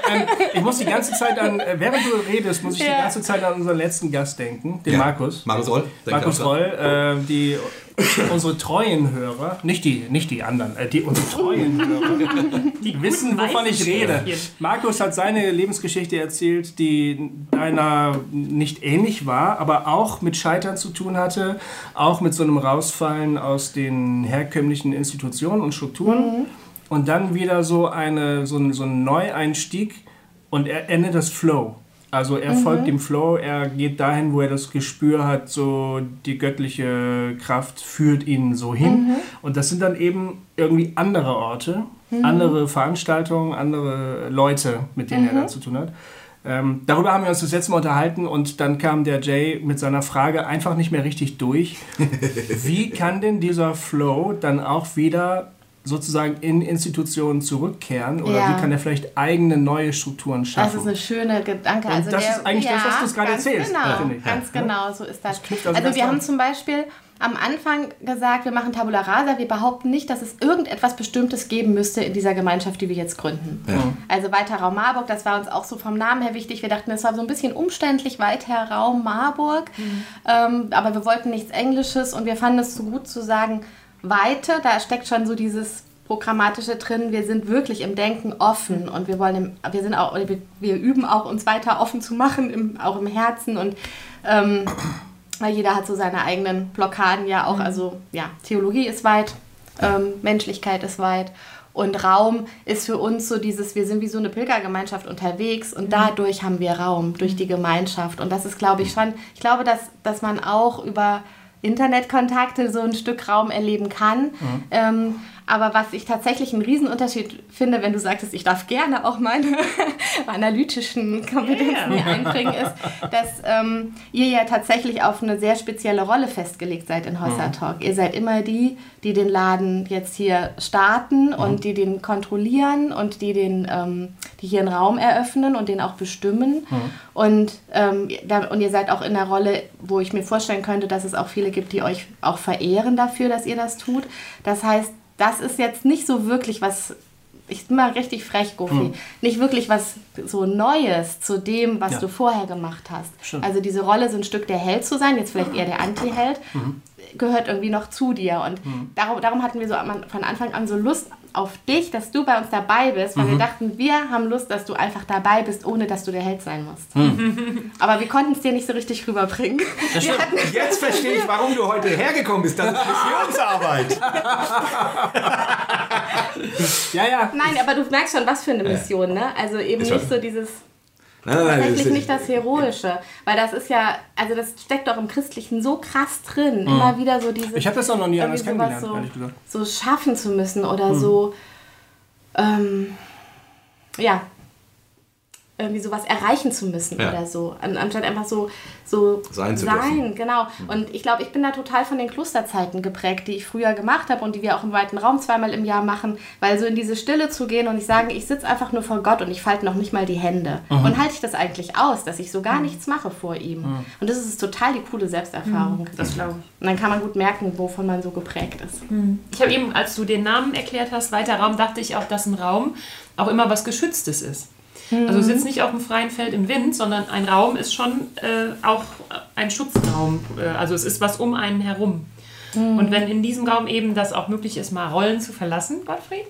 Ähm, ich muss die ganze Zeit an, äh, während du redest, muss ich die Ja. ganze Zeit an unseren letzten Gast denken, den Ja. Markus. Markus Roll. Markus auch dran. Roll, äh, die unsere treuen Hörer, nicht die, nicht die anderen, äh, die unsere treuen Hörer, die wissen, wovon ich rede. Markus hat seine Lebensgeschichte erzählt, die deiner nicht ähnlich war, aber auch mit Scheitern zu tun hatte, auch mit so einem Rausfallen aus den herkömmlichen Institutionen und Strukturen und dann wieder so, eine, so, ein, so ein Neueinstieg und er, nennt das Flow. Also er folgt dem Flow, er geht dahin, wo er das Gespür hat, so die göttliche Kraft führt ihn so hin. Und das sind dann eben irgendwie andere Orte, andere Veranstaltungen, andere Leute, mit denen er da zu tun hat. Ähm, darüber haben wir uns das letzte Mal unterhalten und dann kam der Jay mit seiner Frage einfach nicht mehr richtig durch. Wie kann denn dieser Flow dann auch wieder sozusagen in Institutionen zurückkehren oder Ja. wie kann er vielleicht eigene neue Strukturen Das schaffen? ist eine schöne Gedanke. Und also das der, ist eigentlich das, was du gerade ganz erzählst, Genau, ich. ganz Ja. genau, so ist das. knüpft also Also wir an. haben zum Beispiel am Anfang gesagt, wir machen Tabula Rasa. Wir behaupten nicht, dass es irgendetwas Bestimmtes geben müsste in dieser Gemeinschaft, die wir jetzt gründen. Also Weiter Raum Marburg, das war uns auch so vom Namen her wichtig. Wir dachten, es war so ein bisschen umständlich, Weiter Raum Marburg. Ähm, aber wir wollten nichts Englisches und wir fanden es so gut zu sagen, Weite, da steckt schon so dieses programmatische drin. Wir sind wirklich im Denken offen und wir wollen, im, wir sind auch, wir, wir üben auch uns weiter offen zu machen, im, auch im Herzen und ähm, weil jeder hat so seine eigenen Blockaden ja auch. Also ja, Theologie ist weit, ähm, Menschlichkeit ist weit. Und Raum ist für uns so dieses, wir sind wie so eine Pilgergemeinschaft unterwegs und dadurch haben wir Raum, durch die Gemeinschaft. Und das ist, glaube ich, schon, ich glaube, dass, dass man auch über Internetkontakte so ein Stück Raum erleben kann. Ähm, aber was ich tatsächlich einen Riesenunterschied finde, wenn du sagtest, ich darf gerne auch meine analytischen Kompetenzen hier einbringen, ist, dass ähm, ihr ja tatsächlich auf eine sehr spezielle Rolle festgelegt seid in Hossa Talk. Ihr seid immer die, die den Laden jetzt hier starten und die den kontrollieren und die den, ähm, die hier einen Raum eröffnen und den auch bestimmen. Und, ähm, da, und ihr seid auch in der Rolle, wo ich mir vorstellen könnte, dass es auch viele gibt, die euch auch verehren dafür, dass ihr das tut. Das heißt, das ist jetzt nicht so wirklich was, ich bin mal richtig frech, Goofy, nicht wirklich was so Neues zu dem, was Ja. du vorher gemacht hast. Stimmt. Also diese Rolle, so ein Stück der Held zu sein, jetzt vielleicht eher der Anti-Held, gehört irgendwie noch zu dir. Und darum, darum hatten wir so von Anfang an so Lust auf dich, dass du bei uns dabei bist, weil wir dachten, wir haben Lust, dass du einfach dabei bist, ohne dass du der Held sein musst. Aber wir konnten es dir nicht so richtig rüberbringen. Wir hatten, Jetzt verstehe ich, warum du heute hergekommen bist. Das ist Missionsarbeit. Ja, ja. nein, aber du merkst schon, was für eine Mission, ne? Also eben Ist nicht so dieses Nein, nein, nein. tatsächlich nicht das Heroische, weil das ist ja, also das steckt doch im Christlichen so krass drin, immer wieder so dieses Ich habe das auch noch nie anders kennengelernt, ehrlich gesagt. so, so schaffen zu müssen oder so, ähm, ja, irgendwie sowas erreichen zu müssen Ja. oder so, an, anstatt einfach so, so Sein zu sein, dürfen. genau. Und ich glaube, ich bin da total von den Klosterzeiten geprägt, die ich früher gemacht habe und die wir auch im weiten Raum zweimal im Jahr machen, weil so in diese Stille zu gehen und nicht sagen, ich sitze einfach nur vor Gott und ich falte noch nicht mal die Hände. Und halte ich das eigentlich aus, dass ich so gar nichts mache vor ihm. Und das ist total die coole Selbsterfahrung. Das glaube ich. Und dann kann man gut merken, wovon man so geprägt ist. Ich habe eben, als du den Namen erklärt hast, weiter Raum, dachte ich auch, dass ein Raum auch immer was Geschütztes ist. Also du sitzt nicht auf dem freien Feld im Wind, sondern ein Raum ist schon äh, auch ein Schutzraum. Äh, also es ist was um einen herum. Und wenn in diesem Raum eben das auch möglich ist, mal Rollen zu verlassen, Gottfried,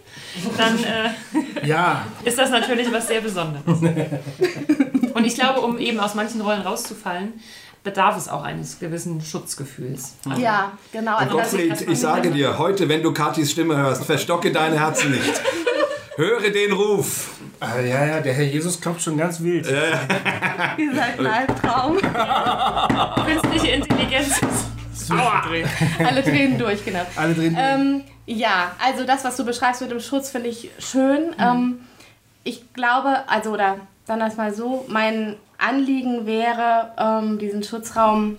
dann äh, Ja, ist das natürlich was sehr Besonderes. Und ich glaube, um eben aus manchen Rollen rauszufallen, bedarf es auch eines gewissen Schutzgefühls. Ja, genau. Also Gottfried, ich sage dir, heute, wenn du Katis Stimme hörst, verstocke deine Herzen nicht. Höre den Ruf. Ah, ja, ja, der Herr Jesus klopft schon ganz wild. Ihr seid ein Albtraum. Künstliche Intelligenz Aua. Alle drehen durch, genau. Alle drin. Ähm, ja, also das, was du beschreibst mit dem Schutz, finde ich schön. Ähm, ich glaube, also, oder dann das mal so, mein Anliegen wäre, ähm, diesen Schutzraum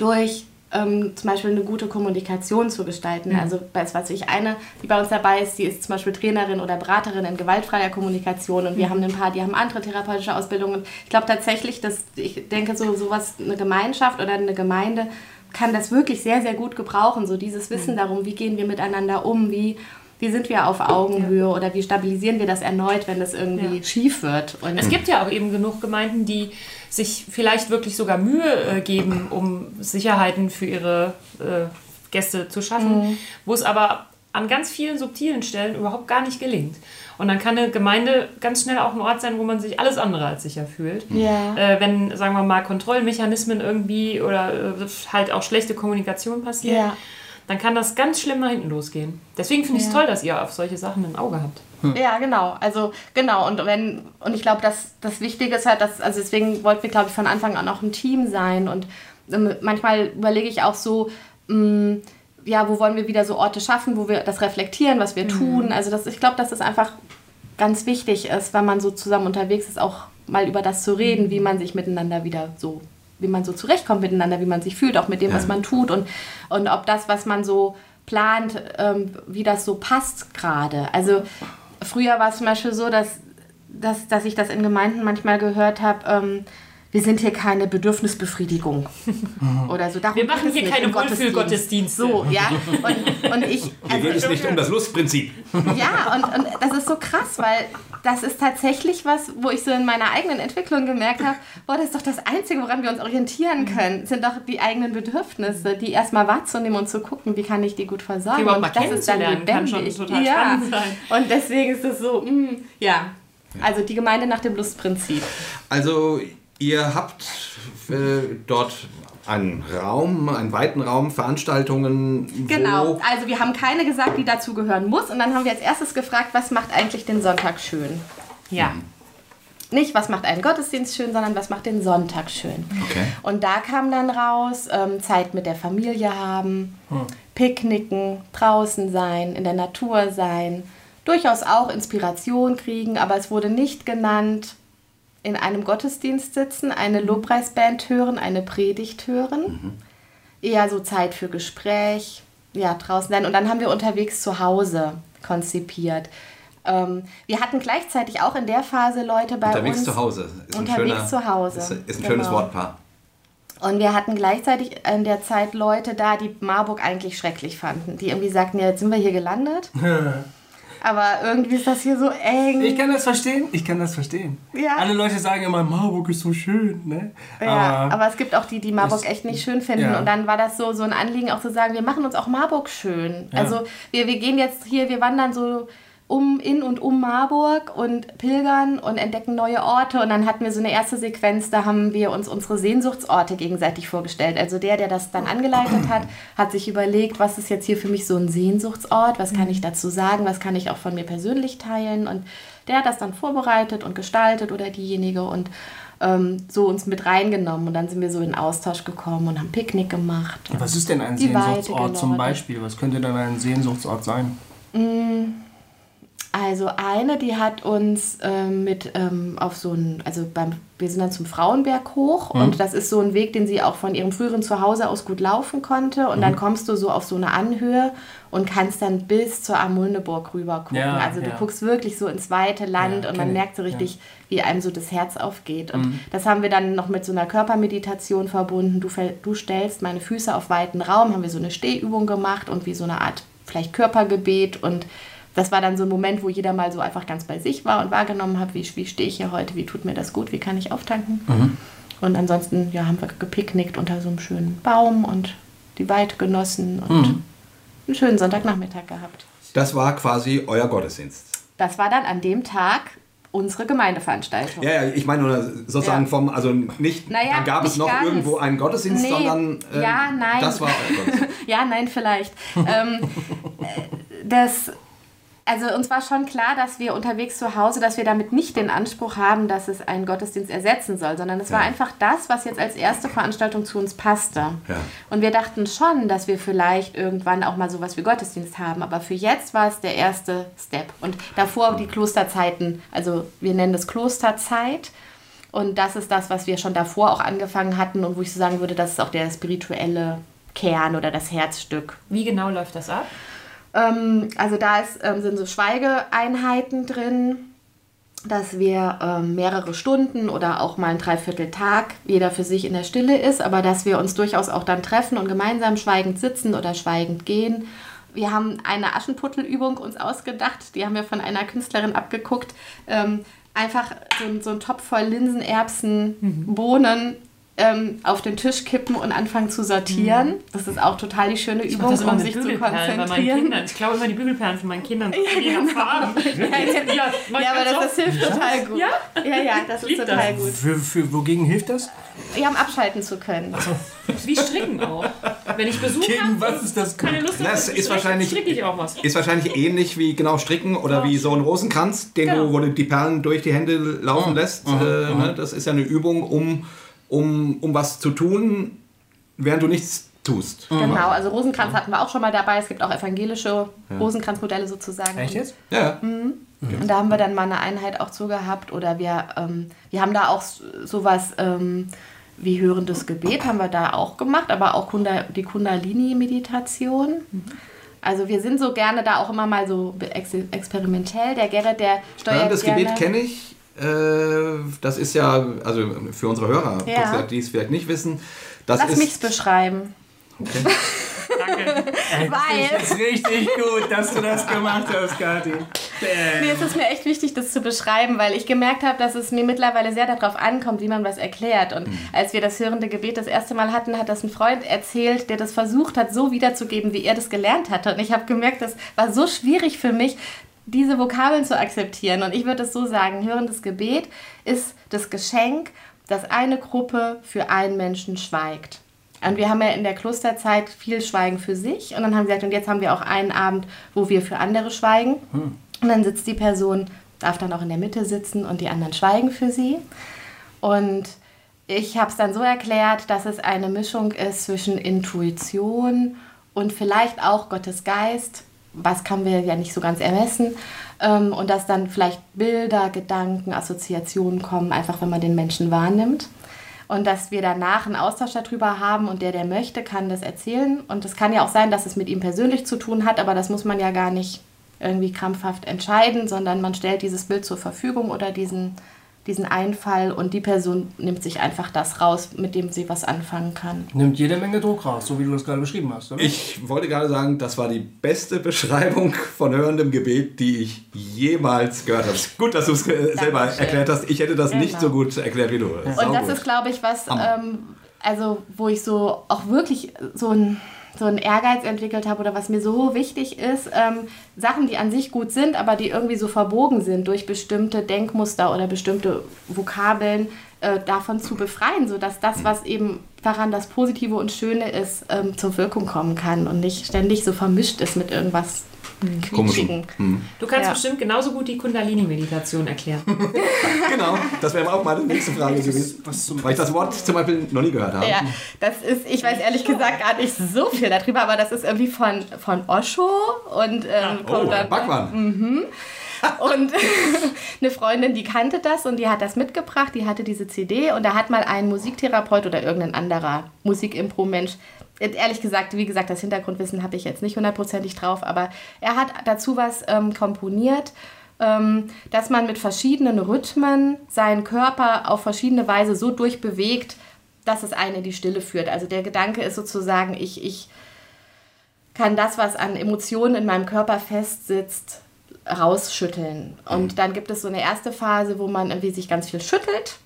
durch ähm, zum Beispiel eine gute Kommunikation zu gestalten. Also das, was ich eine, die bei uns dabei ist, die ist zum Beispiel Trainerin oder Beraterin in gewaltfreier Kommunikation und wir haben ein paar, die haben andere therapeutische Ausbildungen. Ich glaube tatsächlich, dass ich denke, so sowas, eine Gemeinschaft oder eine Gemeinde kann das wirklich sehr, sehr gut gebrauchen. So dieses Wissen darum, wie gehen wir miteinander um, wie, wie sind wir auf Augenhöhe oder wie stabilisieren wir das erneut, wenn das irgendwie Ja. schief wird. Und Es gibt ja auch eben genug Gemeinden, die sich vielleicht wirklich sogar Mühe äh, geben, um Sicherheiten für ihre äh, Gäste zu schaffen, wo es aber an ganz vielen subtilen Stellen überhaupt gar nicht gelingt. Und dann kann eine Gemeinde ganz schnell auch ein Ort sein, wo man sich alles andere als sicher fühlt. Ja. Äh, wenn, sagen wir mal, Kontrollmechanismen irgendwie oder äh, halt auch schlechte Kommunikation passiert, Ja. Dann kann das ganz schlimm nach hinten losgehen. Deswegen finde ich es Ja. toll, dass ihr auf solche Sachen ein Auge habt. Ja, genau. Also genau. Und wenn und ich glaube, dass das Wichtige ist halt, dass also deswegen wollten wir, glaube ich, von Anfang an auch ein Team sein. Und ähm, manchmal überlege ich auch so. mh, ja, wo wollen wir wieder so Orte schaffen, wo wir das reflektieren, was wir tun. Also das, ich glaube, dass das einfach ganz wichtig ist, wenn man so zusammen unterwegs ist, auch mal über das zu reden, wie man sich miteinander wieder so, wie man so zurechtkommt miteinander, wie man sich fühlt, auch mit dem, was man tut und, und ob das, was man so plant, ähm, wie das so passt gerade. Also früher war es zum Beispiel so, dass, dass, dass ich das in Gemeinden manchmal gehört habe, ähm, wir sind hier keine Bedürfnisbefriedigung oder so. Darum Wir machen hier keine im Gottesdienst. Wohlfühlgottesdienste. So, ja. Und, und ich, Hier geht es nicht um das Lustprinzip. ja, und, und das ist so krass, weil das ist tatsächlich was, wo ich so in meiner eigenen Entwicklung gemerkt habe, boah, das ist doch das Einzige, woran wir uns orientieren können, sind doch die eigenen Bedürfnisse, die erstmal wahrzunehmen und zu gucken, wie kann ich die gut versorgen. Die und mal das ist dann kennenzulernen, kann schon lebendig. total ja. spannend sein. Und deswegen ist es so, mm, ja. Also die Gemeinde nach dem Lustprinzip. Also ihr habt äh, dort einen Raum, einen weiten Raum, Veranstaltungen, Genau, also wir haben keine gesagt, die dazu gehören muss. Und dann haben wir als erstes gefragt, was macht eigentlich den Sonntag schön? Ja. Nicht, was macht einen Gottesdienst schön, sondern was macht den Sonntag schön. Okay. Und da kam dann raus, ähm, Zeit mit der Familie haben, Picknicken, draußen sein, in der Natur sein, durchaus auch Inspiration kriegen, aber es wurde nicht genannt, in einem Gottesdienst sitzen, eine Lobpreisband hören, eine Predigt hören. Eher so Zeit für Gespräch, ja, draußen sein. Und dann haben wir unterwegs zu Hause konzipiert. Ähm, wir hatten gleichzeitig auch in der Phase Leute bei Unterwegs uns. zu Hause. Ist ein Unterwegs schöner, zu Hause. Ist, ist ein schönes Genau. Wortpaar. Und wir hatten gleichzeitig in der Zeit Leute da, die Marburg eigentlich schrecklich fanden. Die irgendwie sagten, ja, jetzt sind wir hier gelandet. Aber irgendwie ist das hier so eng. Ich kann das verstehen. Ich kann das verstehen. Ja. Alle Leute sagen immer, Marburg ist so schön. Ne? Ja, aber, es gibt auch die, die Marburg echt nicht schön finden. ja. Und dann war das so, so ein Anliegen auch zu sagen, wir machen uns auch Marburg schön. Ja. Also wir, wir gehen jetzt hier, wir wandern so um in und um Marburg und pilgern und entdecken neue Orte. Und dann hatten wir so eine erste Sequenz, da haben wir uns unsere Sehnsuchtsorte gegenseitig vorgestellt. Also der, der das dann angeleitet hat, hat sich überlegt, was ist jetzt hier für mich so ein Sehnsuchtsort, was kann ich dazu sagen, was kann ich auch von mir persönlich teilen. Und der hat das dann vorbereitet und gestaltet oder diejenige und ähm, so uns mit reingenommen. Und dann sind wir so in Austausch gekommen und haben Picknick gemacht. Was ist denn ein Sehnsuchtsort zum. Beispiel? Was könnte denn ein Sehnsuchtsort sein? Also eine, die hat uns ähm, mit ähm, auf so ein, also beim, wir sind dann zum Frauenberg hoch und das ist so ein Weg, den sie auch von ihrem früheren Zuhause aus gut laufen konnte und dann kommst du so auf so eine Anhöhe und kannst dann bis zur Amulneburg rüber gucken. Ja, also du ja. guckst wirklich so ins weite Land Ja, und man merkt so richtig, wie einem so das Herz aufgeht. Und Mhm. das haben wir dann noch mit so einer Körpermeditation verbunden. Du, du stellst meine Füße auf weiten Raum, haben wir so eine Stehübung gemacht und wie so eine Art vielleicht Körpergebet und das war dann so ein Moment, wo jeder mal so einfach ganz bei sich war und wahrgenommen hat, wie, wie stehe ich hier heute, wie tut mir das gut, wie kann ich auftanken. Mhm. Und ansonsten ja, haben wir gepicknickt unter so einem schönen Baum und die Weite genossen und Mhm. einen schönen Sonntagnachmittag gehabt. Das war quasi euer Gottesdienst. Das war dann an dem Tag unsere Gemeindeveranstaltung. Ja, ja, ich meine nur sozusagen Ja. vom, also nicht, Naja, dann gab es noch ganz. irgendwo einen Gottesdienst, Nee, sondern ähm, ja, nein. das war euer Gottesdienst. Ja, nein, vielleicht. ähm, äh, das, also uns war schon klar, dass wir unterwegs zu Hause, dass wir damit nicht den Anspruch haben, dass es einen Gottesdienst ersetzen soll, sondern es war Ja. einfach das, was jetzt als erste Veranstaltung zu uns passte. Ja. Und wir dachten schon, dass wir vielleicht irgendwann auch mal sowas wie Gottesdienst haben, aber für jetzt war es der erste Step. Und davor die Klosterzeiten, also wir nennen das Klosterzeit. Und das ist das, was wir schon davor auch angefangen hatten und wo ich so sagen würde, das ist auch der spirituelle Kern oder das Herzstück. Wie genau läuft das ab? Ähm, also da ist, ähm, sind so Schweigeeinheiten drin, dass wir ähm, mehrere Stunden oder auch mal einen Dreivierteltag jeder für sich in der Stille ist, aber dass wir uns durchaus auch dann treffen und gemeinsam schweigend sitzen oder schweigend gehen. Wir haben eine Aschenputtelübung uns ausgedacht, die haben wir von einer Künstlerin abgeguckt. Ähm, einfach so, ein- so ein Topf voll Linsen, Erbsen, Bohnen ähm, auf den Tisch kippen und anfangen zu sortieren. Das ist auch total die schöne Ich Übung, um sich zu konzentrieren. Ich glaube immer die Bügelperlen von meinen Kindern. Ja, genau. Farben. ja, man Ja, aber das, das hilft total gut. Ja? ja, ja das ist total das. gut. Für, für, wogegen hilft das? Ja, um abschalten zu können. wie stricken auch. Wenn ich Besuch Gegen habe was ist das keine Lust Das zu ist stricken, wahrscheinlich- stricke ich auch was. Ist wahrscheinlich ähnlich wie genau Stricken oder wie so ein Rosenkranz, den Genau. du, wo du die Perlen durch die Hände laufen lässt. Äh, ne? Das ist ja eine Übung, um, um, um was zu tun, während du nichts tust. Genau, also Rosenkranz hatten wir auch schon mal dabei. Es gibt auch evangelische Rosenkranzmodelle sozusagen. Echt jetzt? Ja, Und da haben wir dann mal eine Einheit auch zu gehabt. Oder wir, ähm, wir haben da auch sowas ähm, wie hörendes Gebet haben wir da auch gemacht, aber auch Kunda, die Kundalini-Meditation. Also wir sind so gerne da auch immer mal so ex experimentell. Der Gerrit, der steuert Hörendes gerne... Gebet kenne ich. Äh, Das ist ja, also für unsere Hörer, Ja. die es vielleicht nicht wissen, das Lass ist. mich's beschreiben. Danke. Weil... Das ist richtig gut, dass du das gemacht hast, Kathi. Mir ist es mir echt wichtig, das zu beschreiben, weil ich gemerkt habe, dass es mir mittlerweile sehr darauf ankommt, wie man was erklärt. Und als wir das hörende Gebet das erste Mal hatten, hat das ein Freund erzählt, der das versucht hat, so wiederzugeben, wie er das gelernt hatte. Und ich habe gemerkt, das war so schwierig für mich, diese Vokabeln zu akzeptieren. Und ich würde es so sagen, hörendes Gebet ist das Geschenk, dass eine Gruppe für einen Menschen schweigt. Und wir haben ja in der Klosterzeit viel Schweigen für sich. Und dann haben wir gesagt, und jetzt haben wir auch einen Abend, wo wir für andere schweigen. Und dann sitzt die Person, darf dann auch in der Mitte sitzen und die anderen schweigen für sie. Und ich habe es dann so erklärt, dass es eine Mischung ist zwischen Intuition und vielleicht auch Gottes Geist, was kann wir ja nicht so ganz ermessen, ähm, und dass dann vielleicht Bilder, Gedanken, Assoziationen kommen, einfach wenn man den Menschen wahrnimmt. Und dass wir danach einen Austausch darüber haben und der, der möchte, kann das erzählen. Und es kann ja auch sein, dass es mit ihm persönlich zu tun hat, aber das muss man ja gar nicht irgendwie krampfhaft entscheiden, sondern man stellt dieses Bild zur Verfügung oder diesen diesen Einfall und die Person nimmt sich einfach das raus, mit dem sie was anfangen kann. Nimmt jede Menge Druck raus, so wie du das gerade beschrieben hast, oder? Ich wollte gerade sagen, das war die beste Beschreibung von hörendem Gebet, die ich jemals gehört habe. Gut, dass du es selber erklärt hast. Ich hätte das genau. nicht so gut erklärt wie du. Und das gut. ist, glaube ich, was, ähm, also wo ich so auch wirklich so ein so einen Ehrgeiz entwickelt habe oder was mir so wichtig ist, ähm, Sachen, die an sich gut sind, aber die irgendwie so verbogen sind durch bestimmte Denkmuster oder bestimmte Vokabeln, äh, davon zu befreien, sodass das, was eben daran das Positive und Schöne ist, ähm, zur Wirkung kommen kann und nicht ständig so vermischt ist mit irgendwas quietschigen. Hm. Du kannst ja. bestimmt genauso gut die Kundalini-Meditation erklären. genau, das wäre auch meine nächste Frage gewesen, weil ich das Wort zum Beispiel noch nie gehört habe. Ja, das ist, ich weiß ehrlich gesagt gar nicht so viel darüber, aber das ist irgendwie von, von Osho und ähm, oh, dann, Bhagwan. Mhm. Und eine Freundin, die kannte das und die hat das mitgebracht, die hatte diese CD und da hat mal ein Musiktherapeut oder irgendein anderer Musikimpro-Mensch ehrlich gesagt, wie gesagt, das Hintergrundwissen habe ich jetzt nicht hundertprozentig drauf, aber er hat dazu was ähm, komponiert, ähm, dass man mit verschiedenen Rhythmen seinen Körper auf verschiedene Weise so durchbewegt, dass es eine in die Stille führt. Also der Gedanke ist sozusagen, ich, ich kann das, was an Emotionen in meinem Körper festsitzt, rausschütteln. Und mhm. dann gibt es so eine erste Phase, wo man irgendwie sich ganz viel schüttelt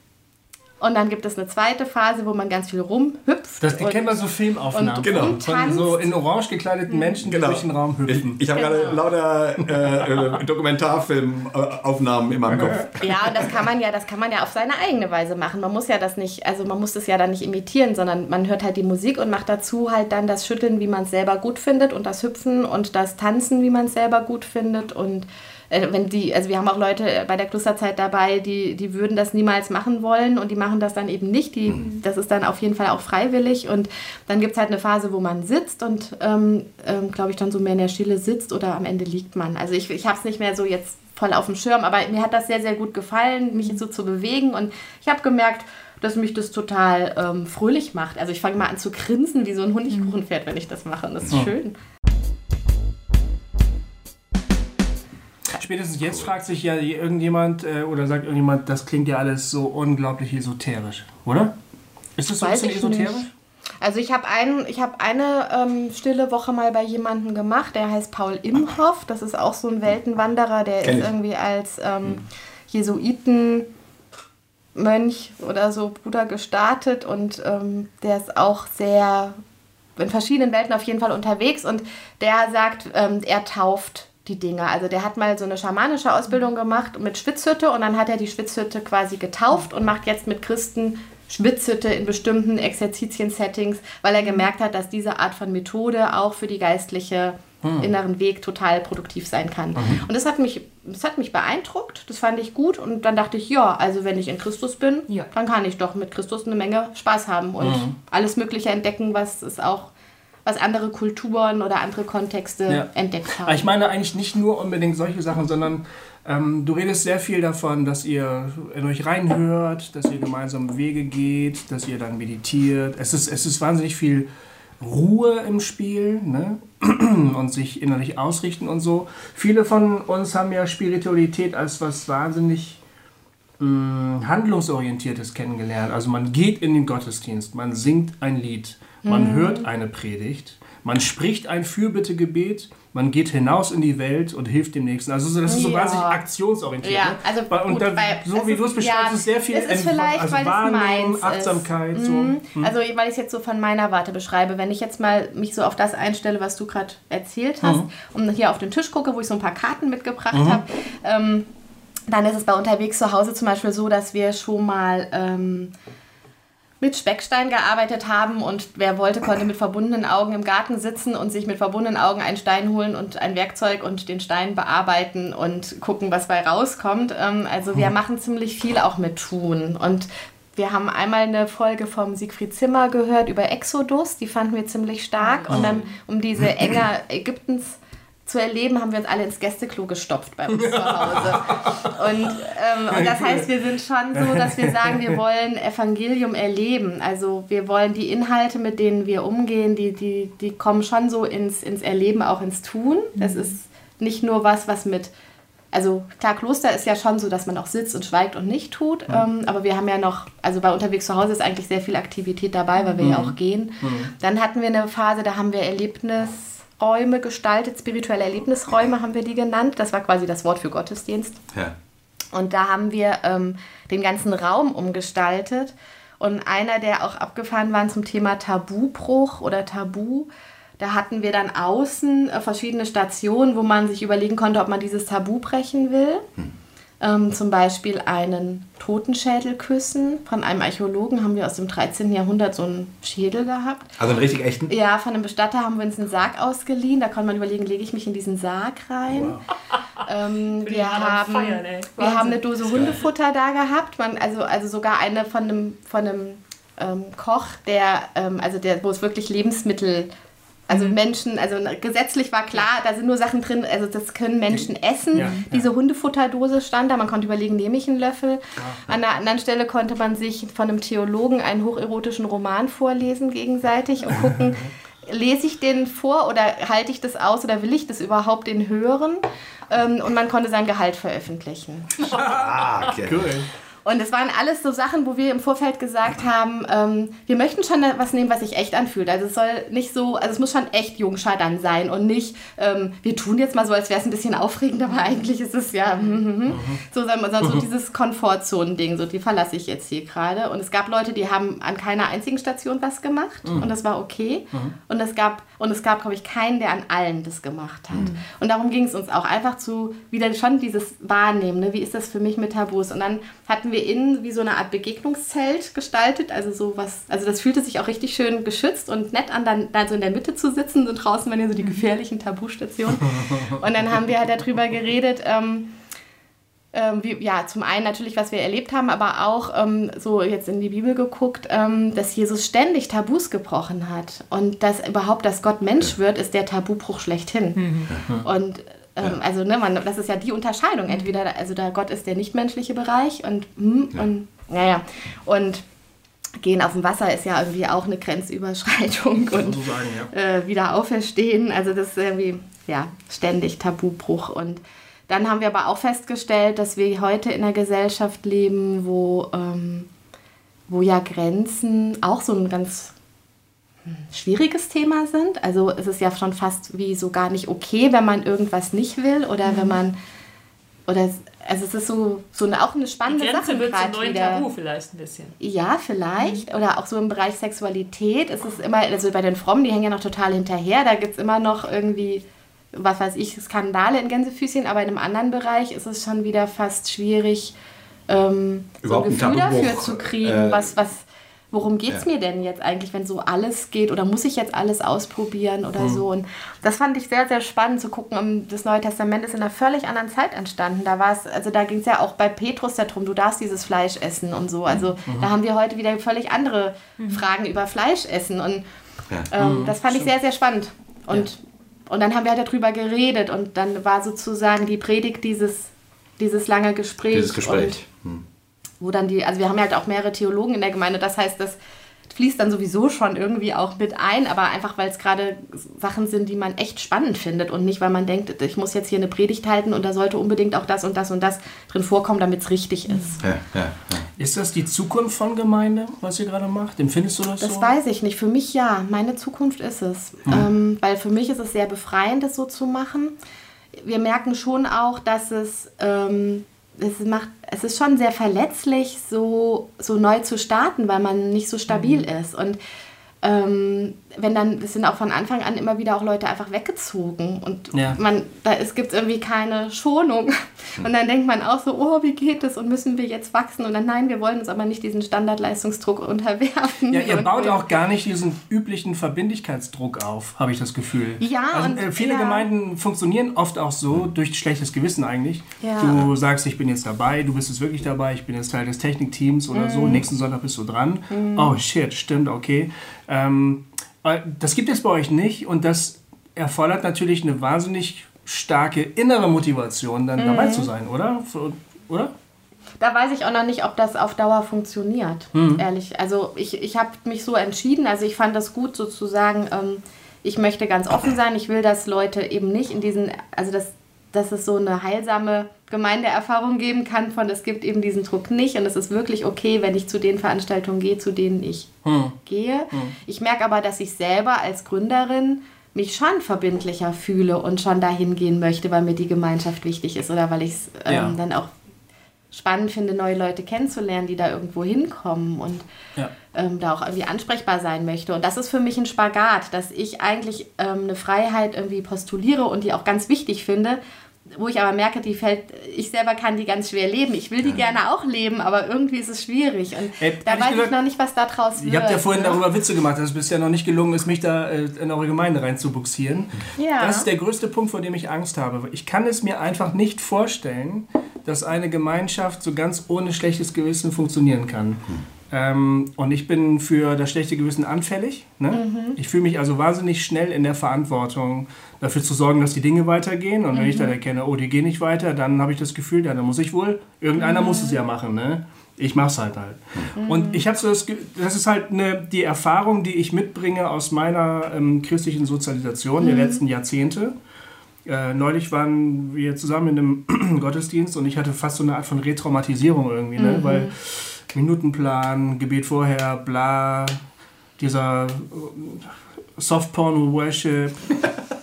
und dann gibt es eine zweite Phase, wo man ganz viel rumhüpft. Das die kennen wir so Filmaufnahmen. genau. Von so in orange gekleideten Menschen, die genau. durch den Raum hüpfen. Ich, ich habe genau. gerade lauter äh, äh, Dokumentarfilmaufnahmen in meinem Kopf. Ja, und das kann man ja, das kann man ja auf seine eigene Weise machen. Man muss ja das nicht, also man muss das ja dann nicht imitieren, sondern man hört halt die Musik und macht dazu halt dann das Schütteln, wie man es selber gut findet und das Hüpfen und das Tanzen, wie man es selber gut findet und äh, wenn die, also wir haben auch Leute bei der Klosterzeit dabei, die, die würden das niemals machen wollen und die machen das dann eben nicht. Die, mhm. Das ist dann auf jeden Fall auch freiwillig und dann gibt es halt eine Phase, wo man sitzt und, ähm, ähm, glaube ich, dann so mehr in der Stille sitzt oder am Ende liegt man. Also ich, ich habe es nicht mehr so jetzt voll auf dem Schirm, aber mir hat das sehr, sehr gut gefallen, mich so zu bewegen und ich habe gemerkt, dass mich das total ähm, fröhlich macht. Also ich fange mal an zu grinsen wie so ein Honigkuchenpferd, wenn ich das mache und das ist ja. schön. Spätestens jetzt cool. fragt sich ja irgendjemand äh, oder sagt irgendjemand, das klingt ja alles so unglaublich esoterisch, oder? Ist das so Weiß ein bisschen esoterisch? Nicht. Also ich habe ein, hab eine ähm, stille Woche mal bei jemandem gemacht, der heißt Paul Imhoff. Das ist auch so ein Weltenwanderer, der Kenn ist ich. irgendwie als ähm, hm. Jesuitenmönch oder so Bruder gestartet und ähm, der ist auch sehr in verschiedenen Welten auf jeden Fall unterwegs und der sagt, ähm, er tauft die Dinge. Also der hat mal so eine schamanische Ausbildung gemacht mit Schwitzhütte und dann hat er die Schwitzhütte quasi getauft und macht jetzt mit Christen Schwitzhütte in bestimmten Exerzitien-Settings, weil er gemerkt hat, dass diese Art von Methode auch für die geistliche hm. inneren Weg total produktiv sein kann. Mhm. Und das hat, mich, das hat mich beeindruckt, das fand ich gut und dann dachte ich, ja, also wenn ich in Christus bin, ja. dann kann ich doch mit Christus eine Menge Spaß haben und mhm. alles Mögliche entdecken, was es auch was andere Kulturen oder andere Kontexte ja. entdeckt haben. Ich meine eigentlich nicht nur unbedingt solche Sachen, sondern ähm, du redest sehr viel davon, dass ihr in euch reinhört, dass ihr gemeinsam Wege geht, dass ihr dann meditiert. Es ist, es ist wahnsinnig viel Ruhe im Spiel ne? und sich innerlich ausrichten und so. Viele von uns haben ja Spiritualität als was wahnsinnig mh, mm, handlungsorientiertes kennengelernt. Also man geht in den Gottesdienst, man singt ein Lied, man mhm. hört eine Predigt, man spricht ein Fürbittegebet, man geht hinaus in die Welt und hilft dem Nächsten. Also das ist so ja. wahnsinnig aktionsorientiert. Ja, ne? also und gut, da, so wie du es beschreibst, ja, ist sehr viel es ist vielleicht, also weil Wahrnehmung, Achtsamkeit. So. Mhm. Mhm. Also weil ich es jetzt so von meiner Warte beschreibe, wenn ich jetzt mal mich so auf das einstelle, was du gerade erzählt hast mhm. und hier auf den Tisch gucke, wo ich so ein paar Karten mitgebracht mhm. habe, ähm, dann ist es bei unterwegs zu Hause zum Beispiel so, dass wir schon mal... Ähm, mit Speckstein gearbeitet haben und wer wollte, konnte mit verbundenen Augen im Garten sitzen und sich mit verbundenen Augen einen Stein holen und ein Werkzeug und den Stein bearbeiten und gucken, was bei rauskommt. Ähm, also wir hm. machen ziemlich viel auch mit Tun und wir haben einmal eine Folge vom Siegfried Zimmer gehört über Exodus, die fanden wir ziemlich stark. Und dann, um diese Enge Ägyptens zu erleben, haben wir uns alle ins Gästeklo gestopft bei uns zu Hause. Und, ähm, und das heißt, wir sind schon so, dass wir sagen, wir wollen Evangelium erleben. Also wir wollen die Inhalte, mit denen wir umgehen, die, die, die kommen schon so ins, ins Erleben, auch ins Tun. Das ist nicht nur was, was mit also klar, Kloster ist ja schon so, dass man auch sitzt und schweigt und nicht tut. Mhm. Ähm, aber wir haben ja noch, also bei unterwegs zu Hause ist eigentlich sehr viel Aktivität dabei, weil wir mhm. ja auch gehen. Mhm. Dann hatten wir eine Phase, da haben wir Erlebnisräume gestaltet, spirituelle Erlebnisräume haben wir die genannt. Das war quasi das Wort für Gottesdienst. Ja. Und da haben wir ähm, den ganzen Raum umgestaltet. Und einer, der auch abgefahren war zum Thema Tabubruch oder Tabu, da hatten wir dann außen äh, verschiedene Stationen, wo man sich überlegen konnte, ob man dieses Tabu brechen will. Hm. Ähm, zum Beispiel einen Totenschädel küssen. Von einem Archäologen haben wir aus dem 13. Jahrhundert so einen Schädel gehabt. Also einen richtig echten? Ja, von einem Bestatter haben wir uns einen Sarg ausgeliehen. Da konnte man überlegen, lege ich mich in diesen Sarg rein. Wow. Ähm, wir haben, feiern, wir haben eine Dose Hundefutter da gehabt. Man, also, also sogar eine von einem, von einem ähm, Koch, der, ähm, also der, wo es wirklich Lebensmittel also mhm. Menschen, also gesetzlich war klar, da sind nur Sachen drin, also das können Menschen essen. Ja, Diese ja. Hundefutterdose stand da, man konnte überlegen, nehme ich einen Löffel. Ja, An einer anderen Stelle konnte man sich von einem Theologen einen hocherotischen Roman vorlesen gegenseitig und gucken, lese ich den vor oder halte ich das aus oder will ich das überhaupt in hören? Ähm, und man konnte sein Gehalt veröffentlichen. Ah, okay. Cool. Und es waren alles so Sachen, wo wir im Vorfeld gesagt haben, ähm, wir möchten schon was nehmen, was sich echt anfühlt. Also es soll nicht so, also es muss schon echt Jungschar dann sein und nicht, ähm, wir tun jetzt mal so, als wäre es ein bisschen aufregend, aber eigentlich ist es ja hm, hm, hm. so, sondern so dieses Komfortzonen-Ding, so die verlasse ich jetzt hier gerade. Und es gab Leute, die haben an keiner einzigen Station was gemacht mhm. und das war okay. Mhm. Und es gab, und es gab, glaube ich, keinen, der an allen das gemacht hat. Mhm. Und darum ging es uns auch einfach zu wieder schon dieses Wahrnehmen, ne? wie ist das für mich mit Tabus? Und dann hatten wir wir innen wie so eine Art Begegnungszelt gestaltet. Also so was, also das fühlte sich auch richtig schön geschützt und nett an, dann, dann so in der Mitte zu sitzen und draußen waren ja so die gefährlichen Tabustationen. Und dann haben wir halt darüber geredet, ähm, ähm, wie, ja, zum einen natürlich, was wir erlebt haben, aber auch ähm, so jetzt in die Bibel geguckt, ähm, dass Jesus ständig Tabus gebrochen hat. Und dass überhaupt, dass Gott Mensch wird, ist der Tabubruch schlechthin. Mhm. Und ähm, ja. Also, ne, man, das ist ja die Unterscheidung. Entweder, also da Gott ist der nichtmenschliche Bereich und, hm, ja. und, naja, und Gehen auf dem Wasser ist ja irgendwie auch eine Grenzüberschreitung und so sagen, ja. äh, wieder auferstehen. Also das ist irgendwie, ja, ständig Tabubruch. Und dann haben wir aber auch festgestellt, dass wir heute in einer Gesellschaft leben, wo, ähm, wo ja Grenzen auch so ein ganz schwieriges Thema sind. Also es ist ja schon fast wie so gar nicht okay, wenn man irgendwas nicht will oder mhm. wenn man oder also es ist so, so eine, auch eine spannende Die Grenze Sache wird zum neuen wieder. Tabu vielleicht ein bisschen. Ja, vielleicht. Mhm. Oder auch so im Bereich Sexualität ist es immer, also bei den Frommen, die hängen ja noch total hinterher, da gibt es immer noch irgendwie, was weiß ich, Skandale in Gänsefüßchen, aber in einem anderen Bereich ist es schon wieder fast schwierig, ähm, so ein Gefühl dafür zu kriegen, äh, was, was worum geht es ja. mir denn jetzt eigentlich, wenn so alles geht oder muss ich jetzt alles ausprobieren oder mhm. so. Und das fand ich sehr, sehr spannend zu gucken. Das Neue Testament ist in einer völlig anderen Zeit entstanden. Da war es, also da ging es ja auch bei Petrus darum, du darfst dieses Fleisch essen und so. Also mhm. da haben wir heute wieder völlig andere mhm. Fragen über Fleisch essen. Und ja. ähm, mhm. das fand ich sehr, sehr spannend. Und, ja. und dann haben wir halt darüber geredet und dann war sozusagen die Predigt dieses, dieses lange Gespräch. Dieses Gespräch. Und, hm wo dann die, also wir haben halt auch mehrere Theologen in der Gemeinde, das heißt, das fließt dann sowieso schon irgendwie auch mit ein, aber einfach, weil es gerade Sachen sind, die man echt spannend findet und nicht, weil man denkt, ich muss jetzt hier eine Predigt halten und da sollte unbedingt auch das und das und das drin vorkommen, damit es richtig ist. Ja, ja, ja. Ist das die Zukunft von Gemeinde, was ihr gerade macht? Empfindest du das, das so? Das weiß ich nicht. Für mich ja. Meine Zukunft ist es. Hm. Ähm, weil für mich ist es sehr befreiend, das so zu machen. Wir merken schon auch, dass es... Ähm, es macht, es ist schon sehr verletzlich, so, so neu zu starten, weil man nicht so stabil mhm. ist. Und ähm, wenn dann, es sind auch von Anfang an immer wieder auch Leute einfach weggezogen und Ja. man, da es gibt irgendwie keine Schonung. Und dann denkt man auch so, oh, wie geht das und müssen wir jetzt wachsen? Und dann, nein, wir wollen uns aber nicht diesen Standardleistungsdruck unterwerfen. Ja, ihr baut auch gar nicht diesen üblichen Verbindlichkeitsdruck auf, habe ich das Gefühl. Ja, also, und- äh, viele ja. Gemeinden funktionieren oft auch so, durch schlechtes Gewissen eigentlich. Ja. Du sagst, ich bin jetzt dabei, du bist jetzt wirklich dabei, ich bin jetzt Teil des Technikteams oder Mhm. so, nächsten Sonntag bist du dran. Oh shit, stimmt, okay. Ähm, äh, das gibt es bei euch nicht und das erfordert natürlich eine wahnsinnig starke innere Motivation, dann Mhm. dabei zu sein, oder? Oder? Da weiß ich auch noch nicht, ob das auf Dauer funktioniert, ehrlich. Also ich, ich habe mich so entschieden, also ich fand das gut sozusagen, ähm, ich möchte ganz offen sein, ich will, dass Leute eben nicht in diesen, also dass, dass es so eine heilsame Gemeindeerfahrung geben kann von, es gibt eben diesen Druck nicht und es ist wirklich okay, wenn ich zu den Veranstaltungen gehe, zu denen ich gehe. Ich merke aber, dass ich selber als Gründerin mich schon verbindlicher fühle und schon dahin gehen möchte, weil mir die Gemeinschaft wichtig ist oder weil ich es ähm, Ja. dann auch spannend finde, neue Leute kennenzulernen, die da irgendwo hinkommen und Ja. ähm, da auch irgendwie ansprechbar sein möchte. Und das ist für mich ein Spagat, dass ich eigentlich ähm, eine Freiheit irgendwie postuliere und die auch ganz wichtig finde, wo ich aber merke, die fällt, ich selber kann die ganz schwer leben. Ich will die gerne auch leben, aber irgendwie ist es schwierig. Und Ey, da weiß gesagt, ich noch nicht, was da draus wird. Ihr habt ja vorhin ne? darüber Witze gemacht, dass es bisher noch nicht gelungen ist, mich da äh, in eure Gemeinde reinzubuxieren. Ja. Das ist der größte Punkt, vor dem ich Angst habe. Ich kann es mir einfach nicht vorstellen, dass eine Gemeinschaft so ganz ohne schlechtes Gewissen funktionieren kann. Ähm, und ich bin für das schlechte Gewissen anfällig. Ne? Mhm. Ich fühle mich also wahnsinnig schnell in der Verantwortung, dafür zu sorgen, dass die Dinge weitergehen. Und wenn ich dann Mhm. erkenne, oh, die gehen nicht weiter, dann habe ich das Gefühl, ja, dann muss ich wohl, irgendeiner muss es ja machen. Ne? Ich mach's halt halt. Und ich habe so das, das ist halt eine, die Erfahrung, die ich mitbringe aus meiner ähm, christlichen Sozialisation der letzten Jahrzehnte. Äh, neulich waren wir zusammen in einem Gottesdienst und ich hatte fast so eine Art von Retraumatisierung irgendwie, ne? weil Minutenplan, Gebet vorher, bla, dieser äh, Softporno-Worship.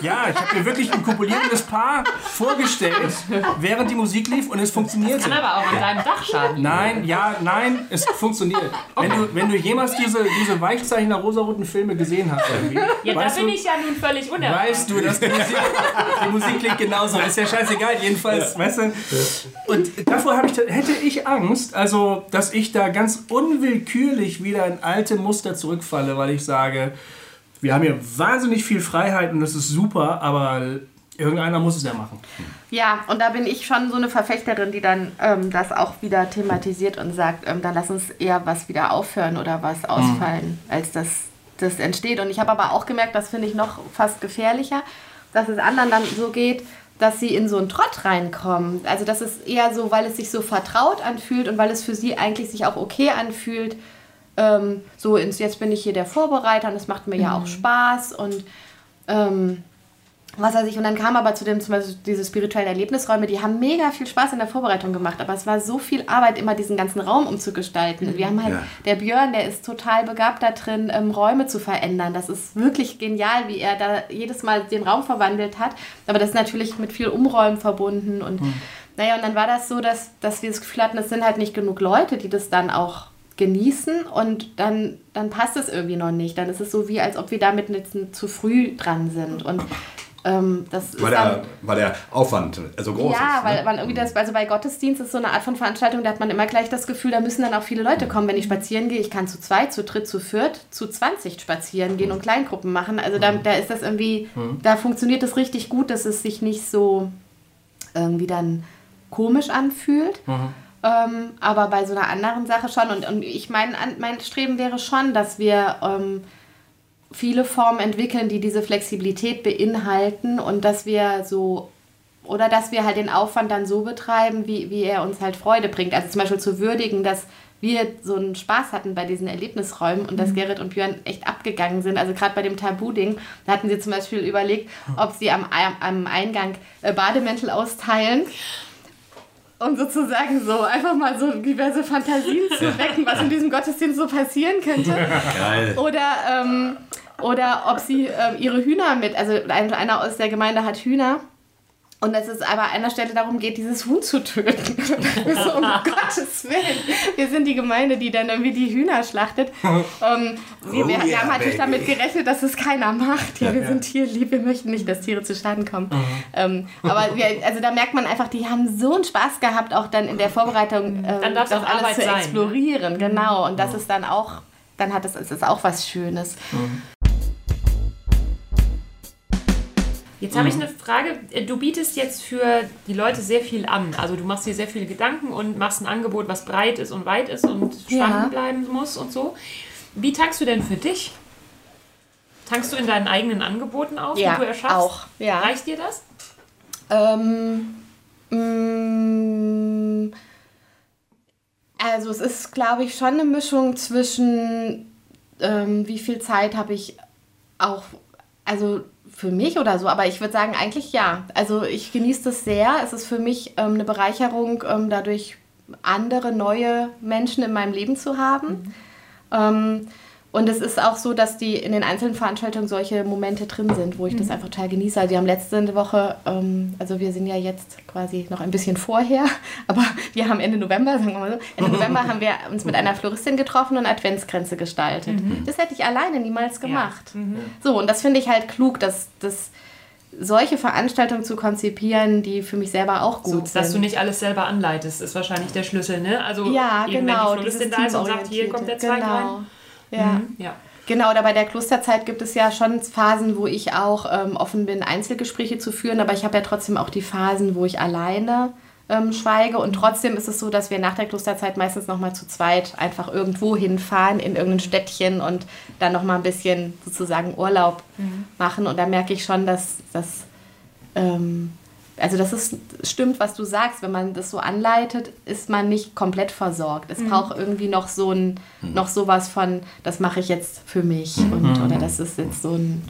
Ja, ich habe mir wirklich ein kopulierendes Paar vorgestellt, während die Musik lief und es funktionierte. Kann aber auch an deinem Dach schaden. Nein, ja, nein, es funktionsiniert. Wenn du, wenn du jemals diese, diese Weichzeichner rosaroten Filme gesehen hast, irgendwie, Ja, da weißt bin du, ich ja nun völlig unerfahren. weißt du, dass die Musik, die Musik klingt genauso. Ist ja scheißegal, jedenfalls, weißt du. Und davor ich, hätte ich Angst, also, dass ich da ganz unwillkürlich wieder in alte Muster zurückfalle, weil ich sage, wir haben hier wahnsinnig viel Freiheit und das ist super, aber irgendeiner muss es ja machen. Ja, und da bin ich schon so eine Verfechterin, die dann ähm, das auch wieder thematisiert und sagt, ähm, dann lass uns eher was wieder aufhören oder was ausfallen, als dass das entsteht. Und ich habe aber auch gemerkt, das finde ich noch fast gefährlicher, dass es anderen dann so geht, dass sie in so einen Trott reinkommen. Also das ist eher so, weil es sich so vertraut anfühlt und weil es für sie eigentlich sich auch okay anfühlt, ähm, so ins, jetzt bin ich hier der Vorbereiter und es macht mir ja auch Spaß und ähm, was weiß ich, und dann kam aber zu dem, zum Beispiel diese spirituellen Erlebnisräume, die haben mega viel Spaß in der Vorbereitung gemacht, aber es war so viel Arbeit, immer diesen ganzen Raum umzugestalten. Wir haben halt, Ja. der Björn, der ist total begabt da drin, ähm, Räume zu verändern. Das ist wirklich genial, wie er da jedes Mal den Raum verwandelt hat. Aber das ist natürlich mit viel Umräumen verbunden und naja, und dann war das so, dass, dass wir das Gefühl hatten, es sind halt nicht genug Leute, die das dann auch genießen und dann, dann passt es irgendwie noch nicht. Dann ist es so wie, als ob wir damit jetzt zu früh dran sind. Und ähm, das Weil der, weil der Aufwand so groß ja, ist. weil ne? man irgendwie das, also bei Gottesdienst ist so eine Art von Veranstaltung, da hat man immer gleich das Gefühl, da müssen dann auch viele Leute kommen. Wenn ich spazieren gehe, ich kann zu zweit, zu dritt, zu viert, zu 20 spazieren gehen und Kleingruppen machen. Also da, da ist das irgendwie, da funktioniert das richtig gut, dass es sich nicht so irgendwie dann komisch anfühlt. Ähm, aber bei so einer anderen Sache schon. Und, und ich mein, an- mein Streben wäre schon, dass wir ähm, viele Formen entwickeln, die diese Flexibilität beinhalten und dass wir so oder dass wir halt den Aufwand dann so betreiben, wie, wie er uns halt Freude bringt. Also zum Beispiel zu würdigen, dass wir so einen Spaß hatten bei diesen Erlebnisräumen und dass Gerrit und Björn echt abgegangen sind. Also gerade bei dem Tabu-Ding, da hatten sie zum Beispiel überlegt, ob sie am, am- am Eingang äh, Bademäntel austeilen. Um sozusagen so einfach mal so diverse Fantasien zu wecken, was in diesem Gottesdienst so passieren könnte. Geil. Oder, ähm, oder ob sie ähm, ihre Hühner mit, also ein- einer aus der Gemeinde hat Hühner. Und dass es aber an einer Stelle darum geht, dieses Huhn zu töten. so, um Gottes Willen. Wir sind die Gemeinde, die dann irgendwie die Hühner schlachtet. Ähm, wir, Oh wir, wir yeah, haben natürlich baby. damit gerechnet, dass es keiner macht. Ja, wir sind tierlieb, wir möchten nicht, dass Tiere zu Schaden kommen. Ähm, aber wir, also da merkt man einfach, die haben so einen Spaß gehabt, auch dann in der Vorbereitung ähm, Dann darf's das auch alles Arbeit zu sein, ne? explorieren. Genau. Und das ist dann auch, dann hat es, es ist auch was Schönes. Jetzt habe ich eine Frage. Du bietest jetzt für die Leute sehr viel an. Also du machst dir sehr viele Gedanken und machst ein Angebot, was breit ist und weit ist und Ja. spannend bleiben muss und so. Wie tankst du denn für dich? Tankst du in deinen eigenen Angeboten auf, Ja, die du erschaffst? auch, ja. Reicht dir das? Ähm, mm, also es ist, glaube ich, schon eine Mischung zwischen, ähm, wie viel Zeit habe ich auch, also für mich oder so, aber ich würde sagen, eigentlich ja. Also ich genieße das sehr. Es ist für mich ähm, eine Bereicherung, ähm, dadurch andere neue Menschen in meinem Leben zu haben. Ähm, und es ist auch so, dass die in den einzelnen Veranstaltungen solche Momente drin sind, wo ich das einfach total genieße. Also wir haben letzte Woche, ähm, also wir sind ja jetzt quasi noch ein bisschen vorher, aber wir haben Ende November, sagen wir mal so, Ende November haben wir uns mit einer Floristin getroffen und Adventskränze gestaltet. Das hätte ich alleine niemals gemacht. So, und das finde ich halt klug, dass das solche Veranstaltungen zu konzipieren, die für mich selber auch gut sind. Dass du nicht alles selber anleitest, ist wahrscheinlich der Schlüssel, ne? Also ja, eben, genau. wenn die Floristin da ist und sagt, hier kommt der Zweig genau. rein. Ja. Mhm, ja. Genau, oder bei der Klosterzeit gibt es ja schon Phasen, wo ich auch ähm, offen bin, Einzelgespräche zu führen, aber ich habe ja trotzdem auch die Phasen, wo ich alleine ähm, schweige und trotzdem ist es so, dass wir nach der Klosterzeit meistens nochmal zu zweit einfach irgendwo hinfahren, in irgendein Städtchen und dann nochmal ein bisschen sozusagen Urlaub machen und da merke ich schon, dass das ähm, also das ist, stimmt, was du sagst, wenn man das so anleitet, ist man nicht komplett versorgt. Es braucht irgendwie noch so ein, noch sowas von, das mache ich jetzt für mich und oder das ist jetzt so ein,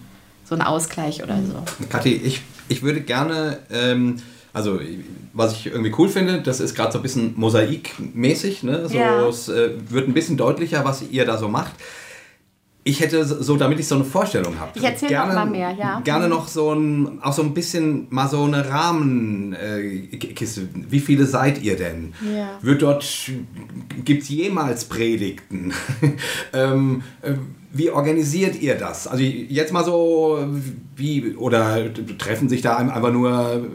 so ein Ausgleich oder so. Kathi, ich, ich würde gerne, ähm, also was ich irgendwie cool finde, das ist gerade so ein bisschen mosaikmäßig, ne? so, Ja. es äh, wird ein bisschen deutlicher, was ihr da so macht. Ich hätte so, damit ich so eine Vorstellung habe. Ich erzähl noch mal mehr, ja. Gerne noch so ein, auch so ein bisschen mal so eine Rahmenkiste. Wie viele seid ihr denn? Ja. Wird dort, gibt es jemals Predigten? ähm, äh, wie organisiert ihr das? Also jetzt mal so, wie, oder treffen sich da einfach nur,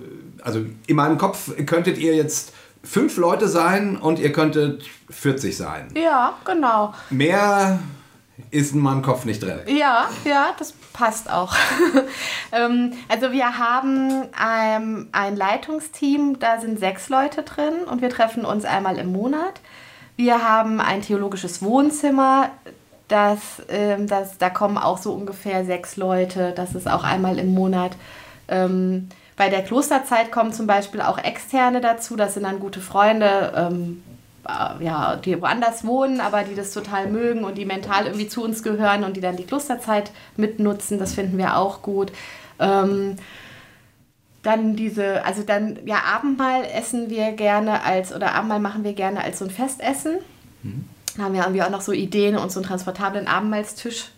also in meinem Kopf könntet ihr jetzt fünf Leute sein und ihr könntet 40 sein. Ja, genau. Mehr ist in meinem Kopf nicht drin. Ja, ja, das passt auch. ähm, also wir haben ähm, ein Leitungsteam, da sind sechs Leute drin und wir treffen uns einmal im Monat. Wir haben ein theologisches Wohnzimmer, das, ähm, das, da kommen auch so ungefähr sechs Leute, das ist auch einmal im Monat. Bei der Klosterzeit kommen zum Beispiel auch Externe dazu, das sind dann gute Freunde, ja, die woanders wohnen, aber die das total mögen und die mental irgendwie zu uns gehören und die dann die Klosterzeit mitnutzen. Das finden wir auch gut. Ähm, dann diese, also dann, ja, Abendmahl essen wir gerne als, oder Abendmahl machen wir gerne als so ein Festessen. Da haben wir irgendwie auch noch so Ideen, uns so einen transportablen Abendmahlstisch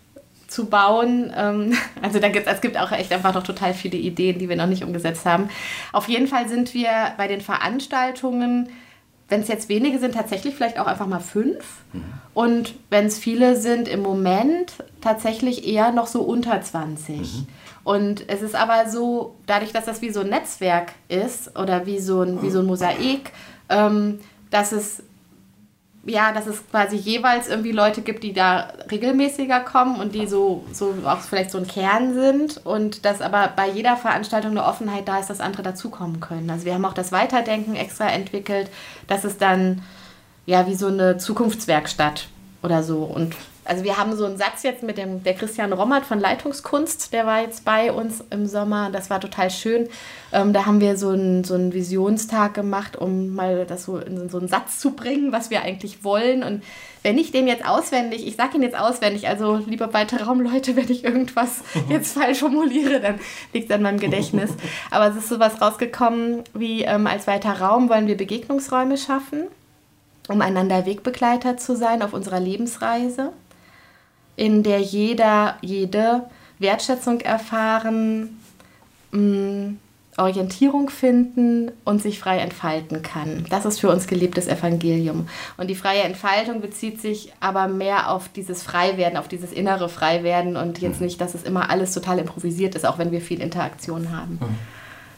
zu bauen. Ähm, Also da gibt, es gibt auch echt einfach noch total viele Ideen, die wir noch nicht umgesetzt haben. Auf jeden Fall sind wir bei den Veranstaltungen, wenn es jetzt wenige sind, tatsächlich vielleicht auch einfach mal fünf. Und wenn es viele sind, im Moment tatsächlich eher noch so unter 20. Und es ist aber so, dadurch, dass das wie so ein Netzwerk ist oder wie so ein, wie so ein Mosaik, ähm, dass es ja, dass es quasi jeweils irgendwie Leute gibt, die da regelmäßiger kommen und die so, so auch vielleicht so ein Kern sind und dass aber bei jeder Veranstaltung eine Offenheit da ist, dass andere dazukommen können. Also wir haben auch das Weiterdenken extra entwickelt, dass es dann ja wie so eine Zukunftswerkstatt oder so und also wir haben so einen Satz jetzt mit dem der Christian Rommert von Leitungskunst, der war jetzt bei uns im Sommer, das war total schön. Ähm, da haben wir so einen, so einen Visionstag gemacht, um mal das so in so einen Satz zu bringen, was wir eigentlich wollen. Und wenn ich den jetzt auswendig, ich sage ihn jetzt auswendig, also lieber weite Raumleute, wenn ich irgendwas jetzt falsch formuliere, dann liegt es an meinem Gedächtnis. Aber es ist sowas rausgekommen wie ähm, als weiter Raum wollen wir Begegnungsräume schaffen, um einander Wegbegleiter zu sein auf unserer Lebensreise in der jeder, jede Wertschätzung erfahren, mh, Orientierung finden und sich frei entfalten kann. Das ist für uns gelebtes Evangelium. Und die freie Entfaltung bezieht sich aber mehr auf dieses Freiwerden, auf dieses innere Freiwerden und jetzt Mhm. nicht, dass es immer alles total improvisiert ist, auch wenn wir viel Interaktion haben.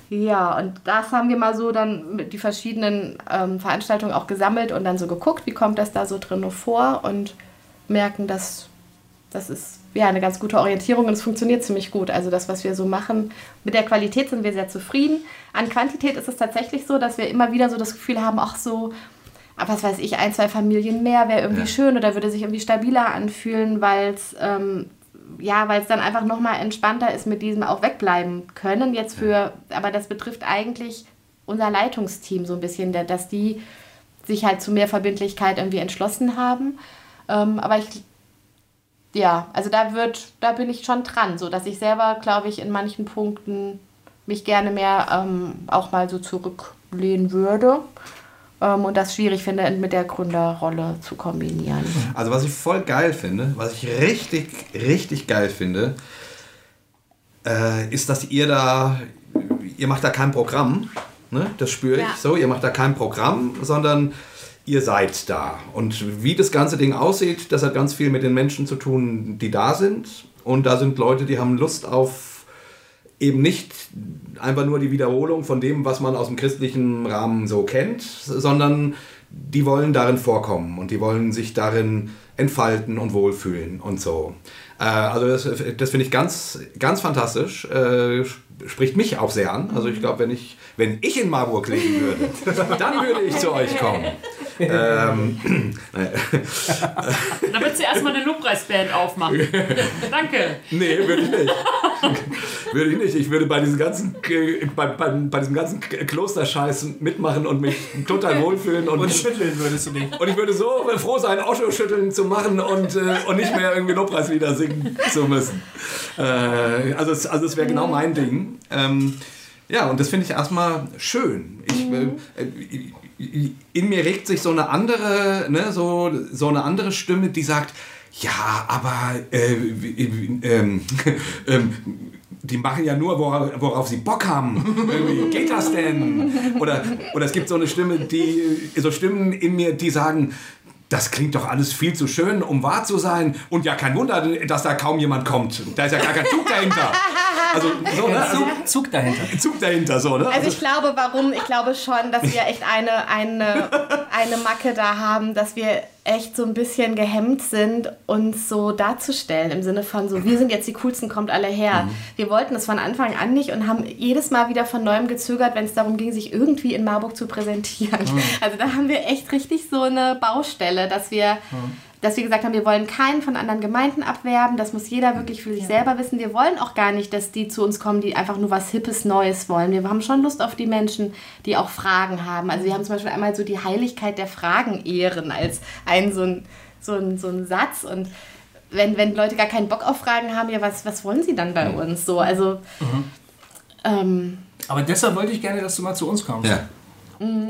Ja, und das haben wir mal so dann mit die verschiedenen ähm, Veranstaltungen auch gesammelt und dann so geguckt, wie kommt das da so drin vor und merken, dass das ist ja eine ganz gute Orientierung und es funktioniert ziemlich gut. Also das, was wir so machen, mit der Qualität sind wir sehr zufrieden. An Quantität ist es tatsächlich so, dass wir immer wieder so das Gefühl haben, ach so, ah, was weiß ich, ein, zwei Familien mehr wäre irgendwie Ja. schön oder würde sich irgendwie stabiler anfühlen, weil es ähm, ja, weil es dann einfach nochmal entspannter ist mit diesem auch wegbleiben können. Jetzt für, aber das betrifft eigentlich unser Leitungsteam so ein bisschen, dass die sich halt zu mehr Verbindlichkeit irgendwie entschlossen haben. Ähm, aber ich, ja, also da wird, da bin ich schon dran, so dass ich selber, glaube ich, in manchen Punkten mich gerne mehr ähm, auch mal so zurücklehnen würde. Ähm, und das schwierig finde, mit der Gründerrolle zu kombinieren. Also was ich voll geil finde, was ich richtig, richtig geil finde, äh, ist, dass ihr da, ihr macht da kein Programm, ne? das spüre ich Ja. so, ihr macht da kein Programm, sondern ihr seid da. Und wie das ganze Ding aussieht, das hat ganz viel mit den Menschen zu tun, die da sind. Und da sind Leute, die haben Lust auf eben nicht einfach nur die Wiederholung von dem, was man aus dem christlichen Rahmen so kennt, sondern die wollen darin vorkommen und die wollen sich darin entfalten und wohlfühlen und so. Äh, also das, das finde ich ganz, ganz fantastisch. Äh, sp- spricht mich auch sehr an. Also ich glaube, wenn ich, wenn ich in Marburg leben würde, dann würde ich zu euch kommen. Ähm, Da würdest du erstmal eine Lobpreisband aufmachen. Danke. Nee, würde ich nicht. würde ich nicht. Ich würde bei diesem ganzen, äh, bei, bei, bei diesem ganzen Klosterscheiß mitmachen und mich total wohlfühlen. Und, Und schütteln würdest du nicht. und ich würde so froh sein, Osho-Schütteln zu machen und, äh, und nicht mehr irgendwie Lobpreislieder singen zu müssen. Äh, also es, also es wäre genau mein Ding. Ähm, ja, und das finde ich erstmal schön. Ich, äh, äh, in mir regt sich so eine andere, ne, so, so eine andere Stimme, die sagt, ja, aber äh, äh, ähm, die machen ja nur, wora- worauf sie Bock haben. Wie geht das denn? Oder, oder es gibt so eine Stimme, die, so Stimmen in mir, die sagen, das klingt doch alles viel zu schön, um wahr zu sein. Und ja, kein Wunder, dass da kaum jemand kommt. Da ist ja gar kein Zug dahinter. Also, so, ne? also Zug, Zug dahinter. Zug dahinter, so, ne? Also ich glaube, warum? Ich glaube schon, dass wir echt eine, eine, eine Macke da haben, dass wir echt so ein bisschen gehemmt sind, uns so darzustellen. Im Sinne von so, wir sind jetzt die Coolsten, kommt alle her. Wir wollten es von Anfang an nicht und haben jedes Mal wieder von Neuem gezögert, wenn es darum ging, sich irgendwie in Marburg zu präsentieren. Also da haben wir echt richtig so eine Baustelle, dass wir... Dass wir gesagt haben, wir wollen keinen von anderen Gemeinden abwerben. Das muss jeder wirklich für sich selber wissen. Wir wollen auch gar nicht, dass die zu uns kommen, die einfach nur was Hippes, Neues wollen. Wir haben schon Lust auf die Menschen, die auch Fragen haben. Also wir haben zum Beispiel einmal so die Heiligkeit der Fragen ehren als ein so ein, so ein, so ein Satz. Und wenn, wenn Leute gar keinen Bock auf Fragen haben, ja, was, was wollen sie dann bei uns? So, also ähm, Aber deshalb wollte ich gerne, dass du mal zu uns kommst. ja.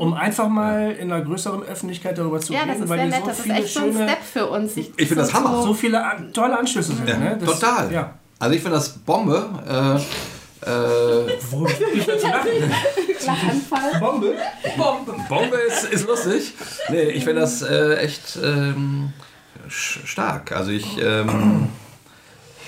Um einfach mal in einer größeren Öffentlichkeit darüber zu ja, reden, das ist weil sehr nett. so Das ist viele echt so ein schöne, Step für uns. Ich finde das Hammer. so viele an, tolle Anschlüsse sind. Ja, ne? Das- total. Ja. Also ich finde das Bombe. Äh, äh, ich dazu lachen? Lachanfall. Bombe. Bombe ist, ist lustig. Nee, ich finde das äh, echt ähm, stark. Also ich. Ähm,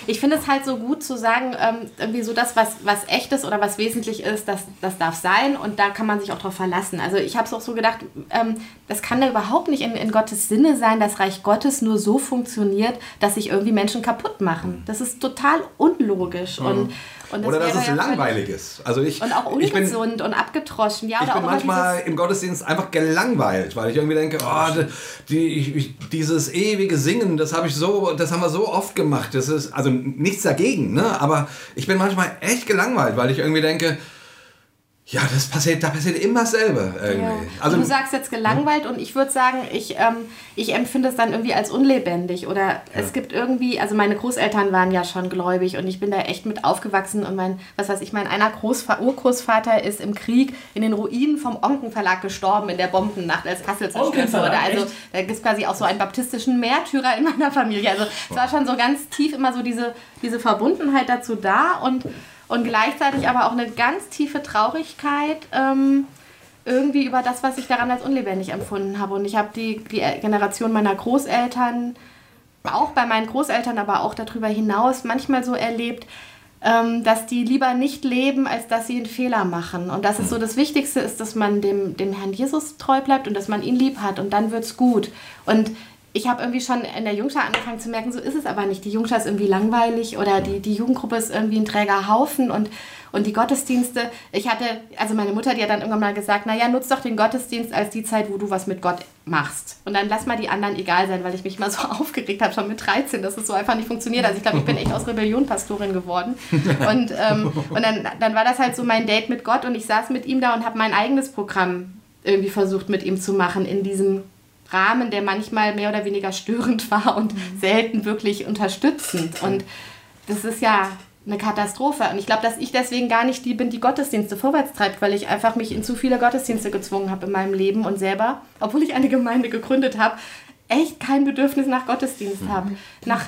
Ich finde es halt so gut zu sagen, ähm, irgendwie so das, was, was echt ist oder was wesentlich ist, das, das darf sein und da kann man sich auch drauf verlassen. Also ich habe es auch so gedacht, ähm, das kann ja überhaupt nicht in, in Gottes Sinne sein, dass Reich Gottes nur so funktioniert, dass sich irgendwie Menschen kaputt machen. Das ist total unlogisch. Und, und oder dass es ja langweilig ist. Also ich, Und auch ich bin, ungesund und abgetroschen. Ja, ich bin manchmal im Gottesdienst einfach gelangweilt, weil ich irgendwie denke, oh, die, dieses ewige Singen, das habe ich so, das haben wir so oft gemacht. Das ist also nichts dagegen, ne? Aber ich bin manchmal echt gelangweilt, weil ich irgendwie denke, ja, das passiert, da passiert immer dasselbe irgendwie. Ja. Also du sagst jetzt gelangweilt und ich würde sagen, ich, ähm, ich empfinde es dann irgendwie als unlebendig. Oder es gibt irgendwie, also meine Großeltern waren ja schon gläubig und ich bin da echt mit aufgewachsen und mein, was weiß ich, mein einer Großva Urgroßvater ist im Krieg in den Ruinen vom Onken Verlag gestorben in der Bombennacht, als Kassel zerstört Onken-Verlag, wurde. Also echt? da gibt es quasi auch so einen baptistischen Märtyrer in meiner Familie. Also es war schon so ganz tief immer so diese, diese Verbundenheit dazu da und und gleichzeitig aber auch eine ganz tiefe Traurigkeit ähm, irgendwie über das, was ich daran als unlebendig empfunden habe. Und ich habe die, die Generation meiner Großeltern, auch bei meinen Großeltern, aber auch darüber hinaus manchmal so erlebt, ähm, dass die lieber nicht leben, als dass sie einen Fehler machen. Und dass es so das Wichtigste ist, dass man dem, dem Herrn Jesus treu bleibt und dass man ihn lieb hat und dann wird es gut. Und ich habe irgendwie schon in der Jungschar angefangen zu merken, so ist es aber nicht. Die Jungschar ist irgendwie langweilig oder die, die Jugendgruppe ist irgendwie ein träger Haufen und, und die Gottesdienste. Ich hatte, also meine Mutter, die hat dann irgendwann mal gesagt, naja, nutz doch den Gottesdienst als die Zeit, wo du was mit Gott machst. Und dann lass mal die anderen egal sein, weil ich mich mal so aufgeregt habe, schon mit 13, dass es so einfach nicht funktioniert. Also ich glaube, ich bin echt aus Rebellion Pastorin geworden. Und, ähm, und dann, dann war das halt so mein Date mit Gott und ich saß mit ihm da und habe mein eigenes Programm irgendwie versucht mit ihm zu machen in diesem Rahmen, der manchmal mehr oder weniger störend war und mhm. selten wirklich unterstützend. Und das ist ja eine Katastrophe. Und ich glaube, dass ich deswegen gar nicht die bin, die Gottesdienste vorwärts treibt, weil ich einfach mich in zu viele Gottesdienste gezwungen habe in meinem Leben und selber, obwohl ich eine Gemeinde gegründet habe, echt kein Bedürfnis nach Gottesdienst mhm. habe. Nach,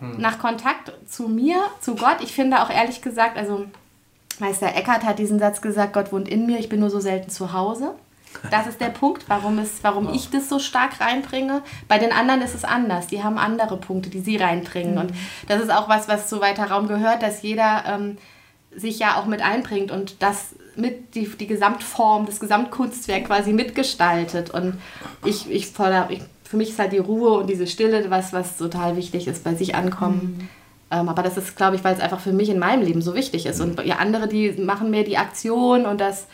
mhm. nach Kontakt zu mir, zu Gott. Ich finde auch ehrlich gesagt, also Meister Eckhart hat diesen Satz gesagt, Gott wohnt in mir, ich bin nur so selten zu Hause. Das ist der Punkt, warum, es, warum ich das so stark reinbringe. Bei den anderen ist es anders. Die haben andere Punkte, die sie reinbringen. Mhm. Und das ist auch was, was zu weiter Raum gehört, dass jeder ähm, sich ja auch mit einbringt und das mit die, die Gesamtform, das Gesamtkunstwerk quasi mitgestaltet. Und ich, ich, ich für mich ist halt die Ruhe und diese Stille was, was total wichtig ist, bei sich ankommen. Mhm. Ähm, aber das ist, glaube ich, weil es einfach für mich in meinem Leben so wichtig ist. Und ja, andere, die machen mehr die Aktion und das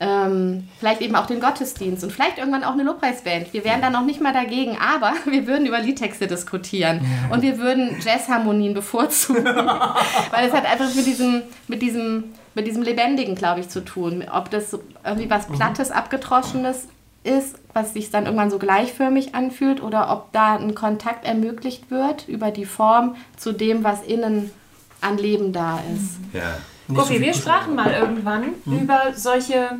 ähm, vielleicht eben auch den Gottesdienst und vielleicht irgendwann auch eine Lobpreisband. Wir wären da noch nicht mal dagegen, aber wir würden über Liedtexte diskutieren und wir würden Jazzharmonien bevorzugen, weil es hat einfach mit diesem, mit diesem, mit diesem Lebendigen, glaube ich, zu tun. Ob das irgendwie was mhm. Plattes, Abgetroschenes ist, was sich dann irgendwann so gleichförmig anfühlt oder ob da ein Kontakt ermöglicht wird über die Form zu dem, was innen an Leben da ist. Ja. Okay, so wir sprachen mal irgendwann hm? über solche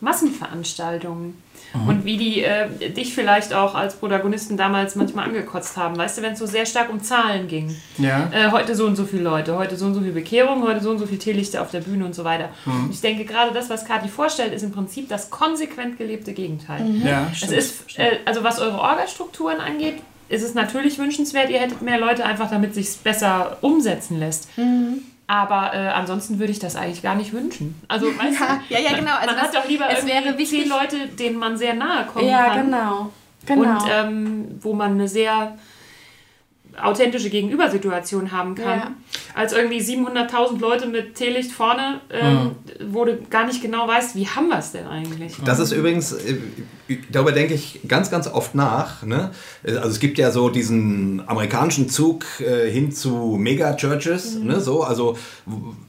Massenveranstaltungen. Mhm. Und wie die äh, dich vielleicht auch als Protagonisten damals manchmal angekotzt haben. Weißt du, wenn es so sehr stark um Zahlen ging. Ja. Äh, heute so und so viele Leute, heute so und so viel Bekehrung, heute so und so viel Teelichter auf der Bühne und so weiter. Mhm. Ich denke, gerade das, was Kathi vorstellt, ist im Prinzip das konsequent gelebte Gegenteil. Mhm. Ja, es ist, äh, also was eure Orgelstrukturen angeht, ist es natürlich wünschenswert, ihr hättet mehr Leute einfach, damit es sich besser umsetzen lässt. Mhm. Aber äh, ansonsten würde ich das eigentlich gar nicht wünschen. Also, weißt ja, du, ja, ja, genau. Also man hat doch lieber es wäre wichtig, zehn Leute, denen man sehr nahe kommen ja, kann. Ja, genau. genau. Und ähm, wo man eine sehr authentische Gegenübersituation haben kann, ja. als irgendwie 700.000 Leute mit Teelicht vorne, ähm, mhm. wo du gar nicht genau weißt, wie haben wir es denn eigentlich? Das ist übrigens, äh, darüber denke ich ganz, ganz oft nach. Ne? Also es gibt ja so diesen amerikanischen Zug äh, hin zu Mega-Churches, mhm. ne? so, also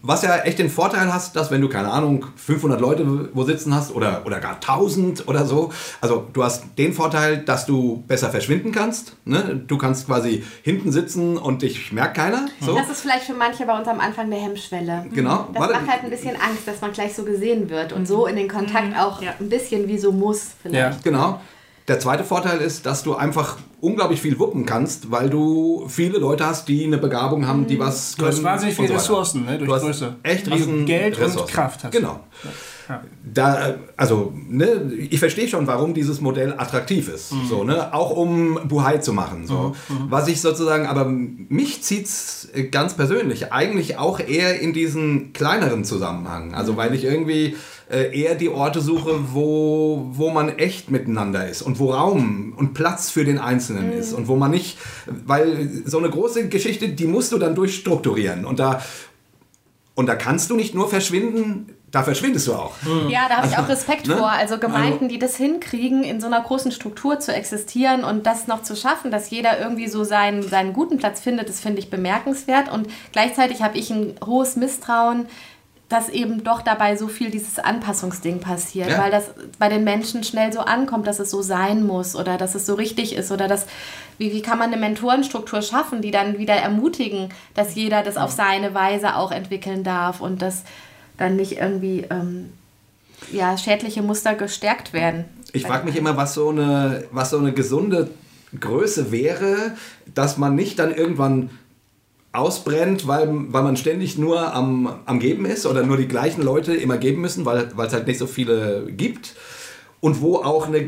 was ja echt den Vorteil hast, dass wenn du, keine Ahnung, 500 Leute wo sitzen hast oder, oder gar 1000 oder so, also du hast den Vorteil, dass du besser verschwinden kannst. Ne? Du kannst quasi hin hinten sitzen und dich merkt keiner. So. Das ist vielleicht für manche bei uns am Anfang der Hemmschwelle. Genau. Das Warte. macht halt ein bisschen Angst, dass man gleich so gesehen wird und so in den Kontakt mhm. auch ja. ein bisschen wie so muss. Vielleicht. Ja, genau. Der zweite Vorteil ist, dass du einfach unglaublich viel wuppen kannst, weil du viele Leute hast, die eine Begabung haben, die mhm. was können. Du hast wahnsinnig viele so Ressourcen, ne, durch du Größe. Echt also riesen also Geld Ressourcen. und Kraft hast Genau. Ja. Da, also, ne, ich verstehe schon, warum dieses Modell attraktiv ist. Mhm. So, ne? Auch um Buhai zu machen. So. Mhm. mhm. Was ich sozusagen, aber mich zieht es ganz persönlich eigentlich auch eher in diesen kleineren Zusammenhang. Also, weil ich irgendwie äh, eher die Orte suche, wo, wo man echt miteinander ist und wo Raum und Platz für den Einzelnen mhm. ist und wo man nicht, weil so eine große Geschichte, die musst du dann durchstrukturieren und da, und da kannst du nicht nur verschwinden, da verschwindest du auch. Mhm. Ja, da habe ich auch Respekt ne? vor. Also Gemeinden, die das hinkriegen, in so einer großen Struktur zu existieren und das noch zu schaffen, dass jeder irgendwie so seinen, seinen guten Platz findet, das finde ich bemerkenswert. Und gleichzeitig habe ich ein hohes Misstrauen, dass eben doch dabei so viel dieses Anpassungsding passiert, ja. weil das bei den Menschen schnell so ankommt, dass es so sein muss oder dass es so richtig ist oder dass, wie, wie kann man eine Mentorenstruktur schaffen, die dann wieder ermutigen, dass jeder das auf seine Weise auch entwickeln darf und dass dann nicht irgendwie ähm, ja, schädliche Muster gestärkt werden. Ich frage mich immer, was so, eine, was so eine gesunde Größe wäre, dass man nicht dann irgendwann ausbrennt, weil, weil man ständig nur am, am Geben ist oder nur die gleichen Leute immer geben müssen, weil weil es halt nicht so viele gibt. Und wo auch, eine,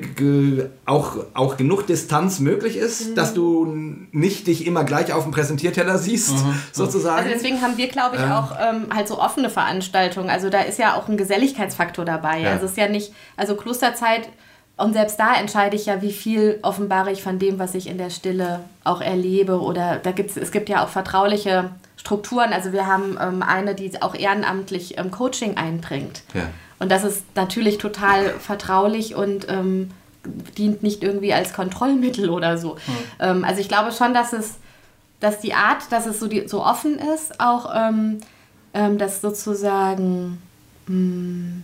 auch, auch genug Distanz möglich ist, dass du nicht dich immer gleich auf dem Präsentierteller siehst, sozusagen. Also deswegen haben wir, glaube ich, Ja. auch ähm, halt so offene Veranstaltungen. Also da ist ja auch ein Geselligkeitsfaktor dabei. Ja. Also es ist ja nicht, also Klosterzeit, und selbst da entscheide ich ja, wie viel offenbare ich von dem, was ich in der Stille auch erlebe. Oder da gibt's, es gibt ja auch vertrauliche Strukturen. Also wir haben ähm, eine, die auch ehrenamtlich ähm, Coaching einbringt. Ja. Und das ist natürlich total vertraulich und ähm, dient nicht irgendwie als Kontrollmittel oder so. Ähm, also ich glaube schon, dass es, dass die Art, dass es so, die, so offen ist, auch ähm, ähm, das sozusagen mh,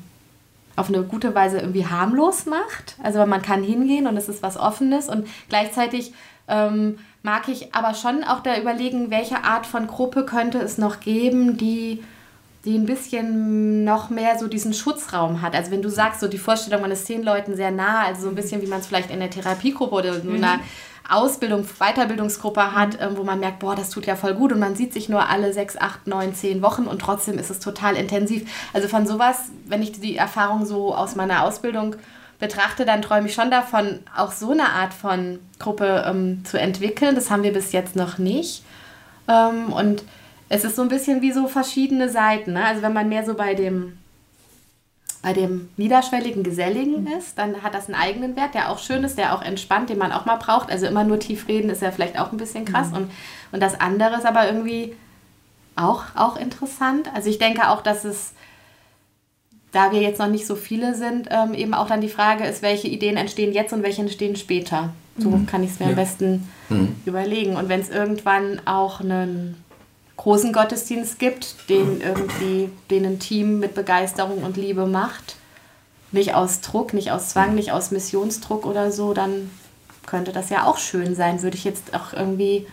auf eine gute Weise irgendwie harmlos macht. Also man kann hingehen und es ist was Offenes und gleichzeitig ähm, mag ich aber schon auch da überlegen, welche Art von Gruppe könnte es noch geben, die die ein bisschen noch mehr so diesen Schutzraum hat. Also wenn du sagst, so die Vorstellung, man ist zehn Leuten sehr nah, also so ein bisschen wie man es vielleicht in der Therapiegruppe oder so einer Ausbildung, Weiterbildungsgruppe hat, ähm, wo man merkt, boah, das tut ja voll gut und man sieht sich nur alle sechs, acht, neun, zehn Wochen und trotzdem ist es total intensiv. Also von sowas, wenn ich die Erfahrung so aus meiner Ausbildung betrachte, dann träume ich schon davon, auch so eine Art von Gruppe ähm, zu entwickeln. Das haben wir bis jetzt noch nicht. Ähm, und es ist so ein bisschen wie so verschiedene Seiten. Ne? Also wenn man mehr so bei dem, bei dem niederschwelligen, geselligen ist, dann hat das einen eigenen Wert, der auch schön ist, der auch entspannt, den man auch mal braucht. Also immer nur tief reden ist ja vielleicht auch ein bisschen krass. Und, und das andere ist aber irgendwie auch, auch interessant. Also ich denke auch, dass es, da wir jetzt noch nicht so viele sind, ähm, eben auch dann die Frage ist, welche Ideen entstehen jetzt und welche entstehen später. So kann ich es mir am besten überlegen. Und wenn es irgendwann auch einen großen Gottesdienst gibt, den irgendwie, den ein Team mit Begeisterung und Liebe macht, nicht aus Druck, nicht aus Zwang, nicht aus Missionsdruck oder so, dann könnte das ja auch schön sein. Würde ich jetzt auch irgendwie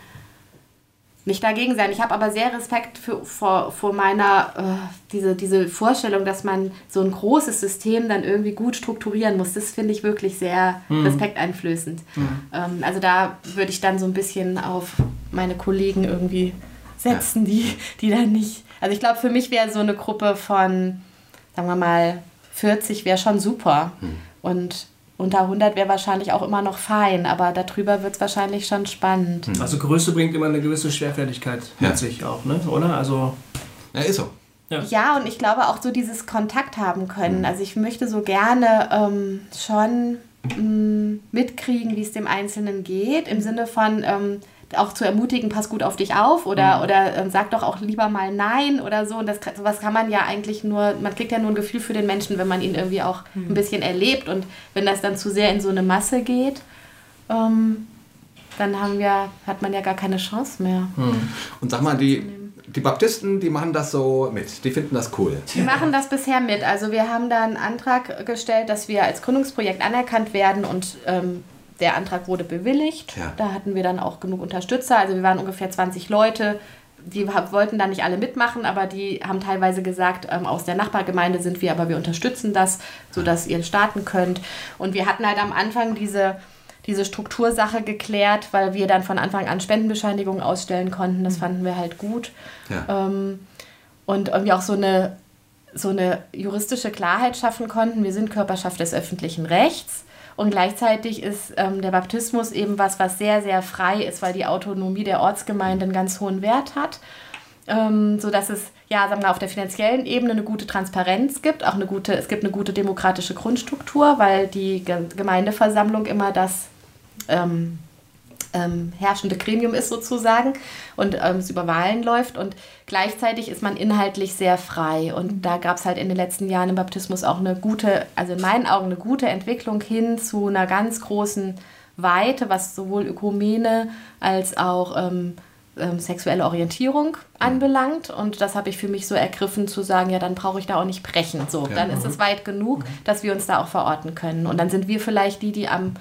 nicht dagegen sein. Ich habe aber sehr Respekt für, vor, vor meiner, äh, diese, diese Vorstellung, dass man so ein großes System dann irgendwie gut strukturieren muss. Das finde ich wirklich sehr respekteinflößend. Ähm, also da würde ich dann so ein bisschen auf meine Kollegen irgendwie setzen, die, die dann nicht. Also ich glaube, für mich wäre so eine Gruppe von, sagen wir mal, 40 wäre schon super. Und unter 100 wäre wahrscheinlich auch immer noch fein, aber darüber wird es wahrscheinlich schon spannend. Also Größe bringt immer eine gewisse Schwerfälligkeit Ja. mit sich auch, ne? oder? Also Ja, ist so. Ja, und ich glaube auch so dieses Kontakt haben können. Also ich möchte so gerne ähm, schon ähm, mitkriegen, wie es dem Einzelnen geht, im Sinne von ähm, auch zu ermutigen, pass gut auf dich auf oder, oder ähm, sag doch auch lieber mal Nein oder so. Und das, kann- sowas kann man ja eigentlich nur, man kriegt ja nur ein Gefühl für den Menschen, wenn man ihn irgendwie auch ein bisschen erlebt. Und wenn das dann zu sehr in so eine Masse geht, ähm, dann haben wir, hat man ja gar keine Chance mehr. Und sag mal, die, die Baptisten, die machen das so mit. Die finden das cool. Wir machen das bisher mit. Also wir haben da einen Antrag gestellt, dass wir als Gründungsprojekt anerkannt werden und ähm, der Antrag wurde bewilligt. Ja. Da hatten wir dann auch genug Unterstützer. Also wir waren ungefähr 20 Leute. Die wollten da nicht alle mitmachen, aber die haben teilweise gesagt, ähm, aus der Nachbargemeinde sind wir, aber wir unterstützen das, sodass ihr starten könnt. Und wir hatten halt am Anfang diese, diese Struktursache geklärt, weil wir dann von Anfang an Spendenbescheinigungen ausstellen konnten. Das fanden wir halt gut. Ja. Ähm, und irgendwie auch so eine, so eine juristische Klarheit schaffen konnten. Wir sind Körperschaft des öffentlichen Rechts. Und gleichzeitig ist ähm, der Baptismus eben was, was sehr, sehr frei ist, weil die Autonomie der Ortsgemeinde einen ganz hohen Wert hat. Ähm, so dass es ja sagen wir, auf der finanziellen Ebene eine gute Transparenz gibt, auch eine gute, es gibt eine gute demokratische Grundstruktur, weil die Ge- Gemeindeversammlung immer das ähm, ähm, herrschende Gremium ist sozusagen und ähm, es über Wahlen läuft und gleichzeitig ist man inhaltlich sehr frei. Und da gab es halt in den letzten Jahren im Baptismus auch eine gute, also in meinen Augen eine gute Entwicklung hin zu einer ganz großen Weite, was sowohl Ökumene als auch ähm, ähm, sexuelle Orientierung anbelangt. Und das habe ich für mich so ergriffen zu sagen, ja dann brauche ich da auch nicht brechen, so, dann ist es weit genug, dass wir uns da auch verorten können. Und dann sind wir vielleicht die, die am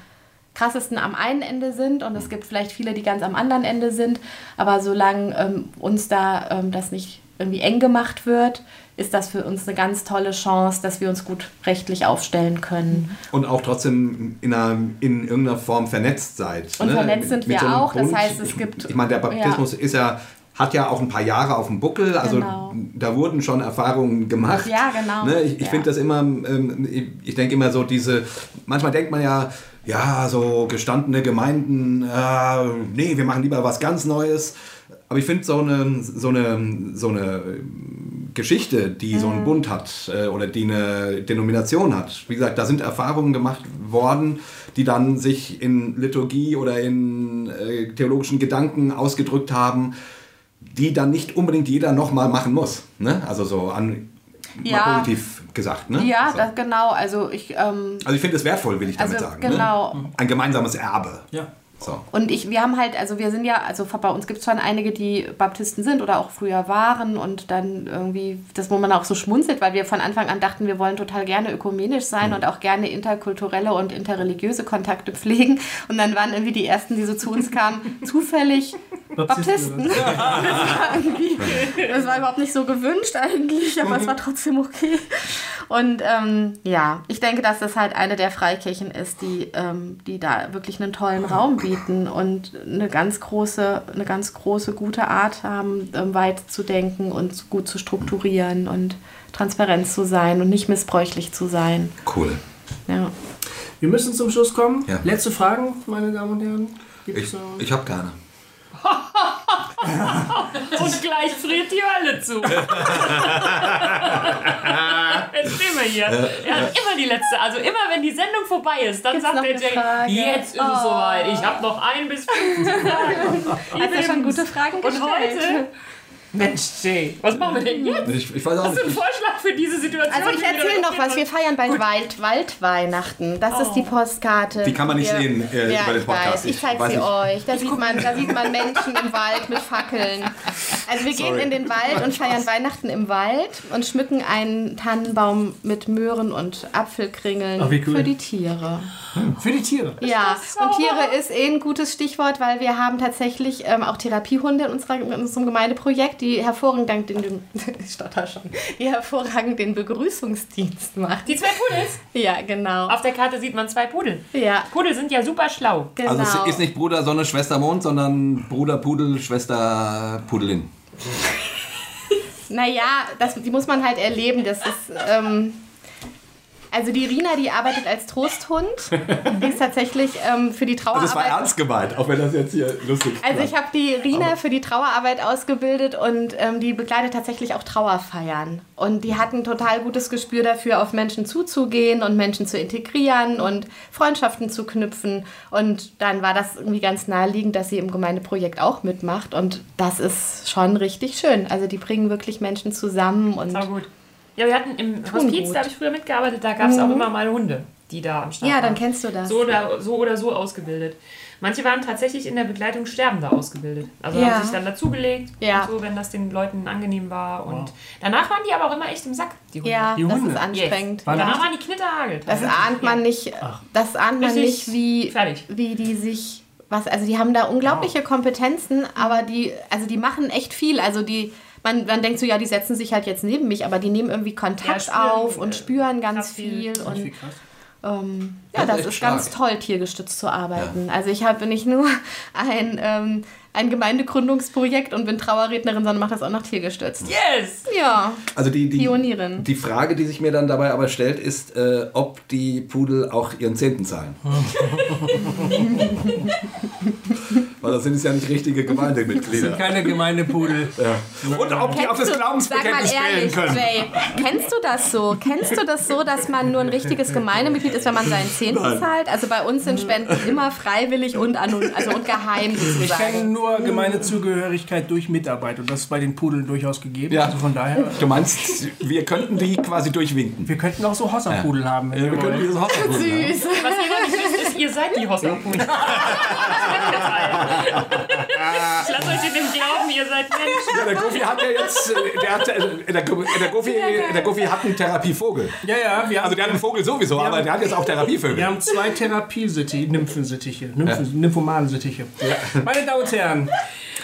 krassesten am einen Ende sind und es gibt vielleicht viele, die ganz am anderen Ende sind. Aber solange ähm, uns da ähm, das nicht irgendwie eng gemacht wird, ist das für uns eine ganz tolle Chance, dass wir uns gut rechtlich aufstellen können. Und auch trotzdem in, einer, in irgendeiner Form vernetzt seid. Und ne? vernetzt sind wir so auch. Das heißt, es gibt- Ich meine, der Baptismus ist ja hat ja auch ein paar Jahre auf dem Buckel, also Genau. da wurden schon Erfahrungen gemacht. Ja, genau. Ne? Ich, ich Ja. finde das immer, ähm, ich, ich denke immer so diese, manchmal denkt man ja, ja, so gestandene Gemeinden, äh, nee, wir machen lieber was ganz Neues. Aber ich finde so eine, so eine, so eine Geschichte, die so Mhm. einen Bund hat äh, oder die eine Denomination hat. Wie gesagt, da sind Erfahrungen gemacht worden, die dann sich in Liturgie oder in äh, theologischen Gedanken ausgedrückt haben, die dann nicht unbedingt jeder nochmal machen muss. Ne? Also so an, Ja. mal positiv gesagt. Ne? Ja, so. das, genau. Also ich, ähm, Also ich finde es wertvoll, will ich damit Also, sagen. genau. Ne? Ein gemeinsames Erbe. Ja. So. Und ich, wir haben halt, also wir sind ja, also bei uns gibt es schon einige, die Baptisten sind oder auch früher waren und dann irgendwie, das wo man auch so schmunzelt, weil wir von Anfang an dachten, wir wollen total gerne ökumenisch sein und auch gerne interkulturelle und interreligiöse Kontakte pflegen. Und dann waren irgendwie die ersten, die so zu uns kamen, zufällig Baptisten. Das, war das war überhaupt nicht so gewünscht eigentlich, aber es war trotzdem okay. Und ähm, ja, ich denke, dass das halt eine der Freikirchen ist, die, ähm, die da wirklich einen tollen Raum bieten und eine ganz große, eine ganz große gute Art haben, ähm, weit zu denken und gut zu strukturieren und transparent zu sein und nicht missbräuchlich zu sein. Cool. Ja. Wir müssen zum Schluss kommen. Ja. Letzte Fragen, meine Damen und Herren. Gibt's Ich, ich habe keine. Und gleich friert die Hölle zu. Jetzt stehen wir hier. Er hat immer die letzte. Also immer wenn die Sendung vorbei ist, dann Gibt's sagt der Jay, Frage? jetzt ist es soweit. Ich habe noch ein bis 15 Fragen. Hast du schon gute Fragen Und gestellt? heute... Mensch, Jay, was machen wir denn jetzt? Ich, ich weiß auch Hast du einen. Vorschlag für diese Situation? Also ich erzähle noch was. Wir feiern bald Wald, Waldweihnachten. Das ist die Postkarte. Die kann man nicht Wir- sehen, äh, ja, über den ich Podcast. Weiß. Ich Ich zeige weiß sie nicht. euch. Da sieht, man, da sieht man Menschen im Wald mit Fackeln. Also wir gehen in den Wald und feiern Weihnachten im Wald und schmücken einen Tannenbaum mit Möhren und Apfelkringeln wie cool. für die Tiere. Für die Tiere. Ja, und Tiere ist eh ein gutes Stichwort, weil wir haben tatsächlich ähm, auch Therapiehunde in, unserer, in unserem Gemeindeprojekt, die hervorragend den, den, ich stotter schon, die hervorragend den Begrüßungsdienst macht. Die zwei Pudels. Ja, genau. Auf der Karte sieht man zwei Pudel. Ja, Pudel sind ja super schlau. genau. Also es ist nicht Bruder Sonne, Schwester Mond, sondern Bruder Pudel, Schwester Pudelin. Naja, das, die muss man halt erleben. Das ist. Ähm, also die Rina, die arbeitet als Trosthund. Die ist tatsächlich ähm, für die Also es war Trauerarbeit. ernst gemeint, auch wenn das jetzt hier lustig ist. Also ich habe die Rina für die Trauerarbeit ausgebildet und ähm, die begleitet tatsächlich auch Trauerfeiern. Und die hat ein total gutes Gespür dafür, auf Menschen zuzugehen und Menschen zu integrieren und Freundschaften zu knüpfen. Und dann war das irgendwie ganz naheliegend, dass sie im Gemeindeprojekt auch mitmacht. Und das ist schon richtig schön. Also die bringen wirklich Menschen zusammen und Sau gut. Ja, wir hatten im Hospiz, gut. da habe ich früher mitgearbeitet, da gab es auch immer mal Hunde, die da am Start ja, waren. dann kennst du das. so oder, so oder so ausgebildet. Manche waren tatsächlich in der Begleitung Sterbender ausgebildet. Also Ja. haben sich dann dazugelegt Ja. so, wenn das den Leuten angenehm war. Und danach waren die aber auch immer echt im Sack, die Hunde. Ja, Die das Hunde. ist anstrengend. Yes. Waren Danach die- waren die Knitterhagel. Das ahnt man nicht, das ahnt man Richtig nicht, wie, fertig. wie die sich, was, also die haben da unglaubliche Kompetenzen, aber die, also die machen echt viel. Also die, man, man denkt so, ja, die setzen sich halt jetzt neben mich, aber die nehmen irgendwie Kontakt Ja, spüren, auf und äh, spüren ganz viel. viel. Und krass. ähm, ja, Das ist das echt ist ganz toll, tiergestützt zu arbeiten. Also ich habe nicht nur ein, ähm, ein Gemeindegründungsprojekt und bin Trauerrednerin, sondern mache das auch noch tiergestützt. Yes! Ja, Also die, die, Pionierin. die Frage, die sich mir dann dabei aber stellt, ist, äh, ob die Pudel auch ihren Zehnten zahlen. Weil das sind es ja nicht richtige Gemeindemitglieder. Keine gemeine-Pudel. Und ob die auf das Sag mal Glaubensbekenntnis wählen ehrlich, können. Jay, kennst du das so? Kennst du das so, dass man nur ein richtiges Gemeindemitglied ist, wenn man seinen Zehnten zahlt? Also bei uns sind Spenden immer freiwillig und, anonym, also und geheim Ich kenne sozusagen. nur Gemeindezugehörigkeit durch Mitarbeit und das ist bei den Pudeln durchaus gegeben. Ja. Also von daher, Du meinst, wir könnten die quasi durchwinken. wir könnten auch so Hossa-Pudel haben. wenn Ja, wir wir könnten wollen. diese Hochzeit Süß. Was ihr noch nicht wisst, ist, ihr seid die Hossa-Pudel. Ich lasse euch in dem glauben, ihr seid Menschen. Ja, der Goofy hat ja jetzt, äh, der, hat, äh, der, der, Goofy, der Goofy hat einen Therapievogel. Ja, ja, wir haben, Also der hat einen Vogel sowieso, aber der hat jetzt auch Therapievögel. wir haben zwei Therapiesittiche, Nymphensittiche, Nymphen, Nymphomanensittiche. Meine Damen und Herren,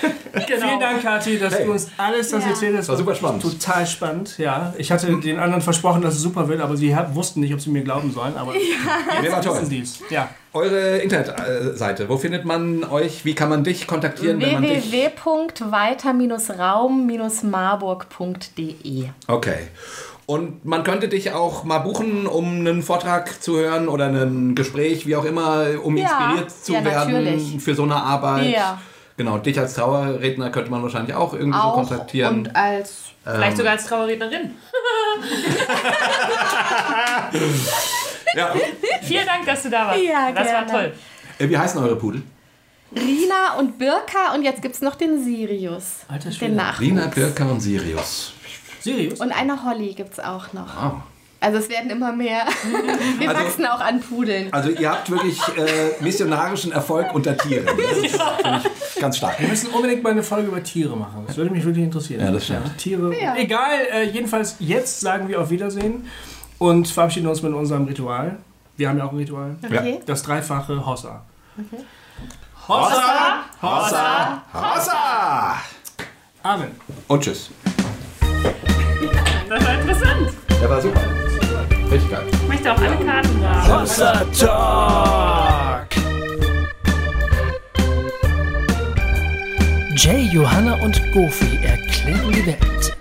Vielen Dank, Kathi, dass Hey. du uns alles das Ja. erzählt hast. War super spannend. Total spannend, ja. Ich hatte den anderen versprochen, dass es super wird, aber sie hab- wussten nicht, ob sie mir glauben sollen. Aber Mir war toll. wissen sie's. Ja. Eure Internetseite, wo findet man euch? Wie kann man dich kontaktieren, wenn man dich... www.weiter-marburg.de Okay. Und man könnte dich auch mal buchen, um einen Vortrag zu hören oder ein Gespräch, wie auch immer, um Ja. inspiriert zu Ja, werden natürlich. für so eine Arbeit. Ja. Genau, dich als Trauerredner könnte man wahrscheinlich auch irgendwie so Auch kontaktieren. und als Vielleicht sogar als Trauerrednerin. ja. Vielen Dank, dass du da warst. Ja, das gerne. war toll. Äh, Wie heißen eure Pudel? Rina und Birka und jetzt gibt es noch den Sirius. Alter Schwede. den Nachwuchs. Lina, Birka und Sirius. Sirius? Und eine Holly gibt es auch noch. Ah. Also es werden immer mehr. Wir Also- wachsen auch an Pudeln. Also ihr habt wirklich äh, missionarischen Erfolg unter Tieren. Das ist, finde ich, ganz stark. Wir müssen unbedingt mal eine Folge über Tiere machen. Das würde mich wirklich interessieren. Ja, das stimmt. Tiere. Ja. Egal, äh, jedenfalls jetzt sagen wir auf Wiedersehen und verabschieden uns mit unserem Ritual. Wir haben ja auch ein Ritual. Okay. Das dreifache Hossa. Hossa! Hossa! Hossa! Amen. Und tschüss. Das war interessant. Der war super. Richtig geil. Ich möchte auch alle Karten da. Hossa Talk! Jay, Johanna und Goofy erklären die Welt.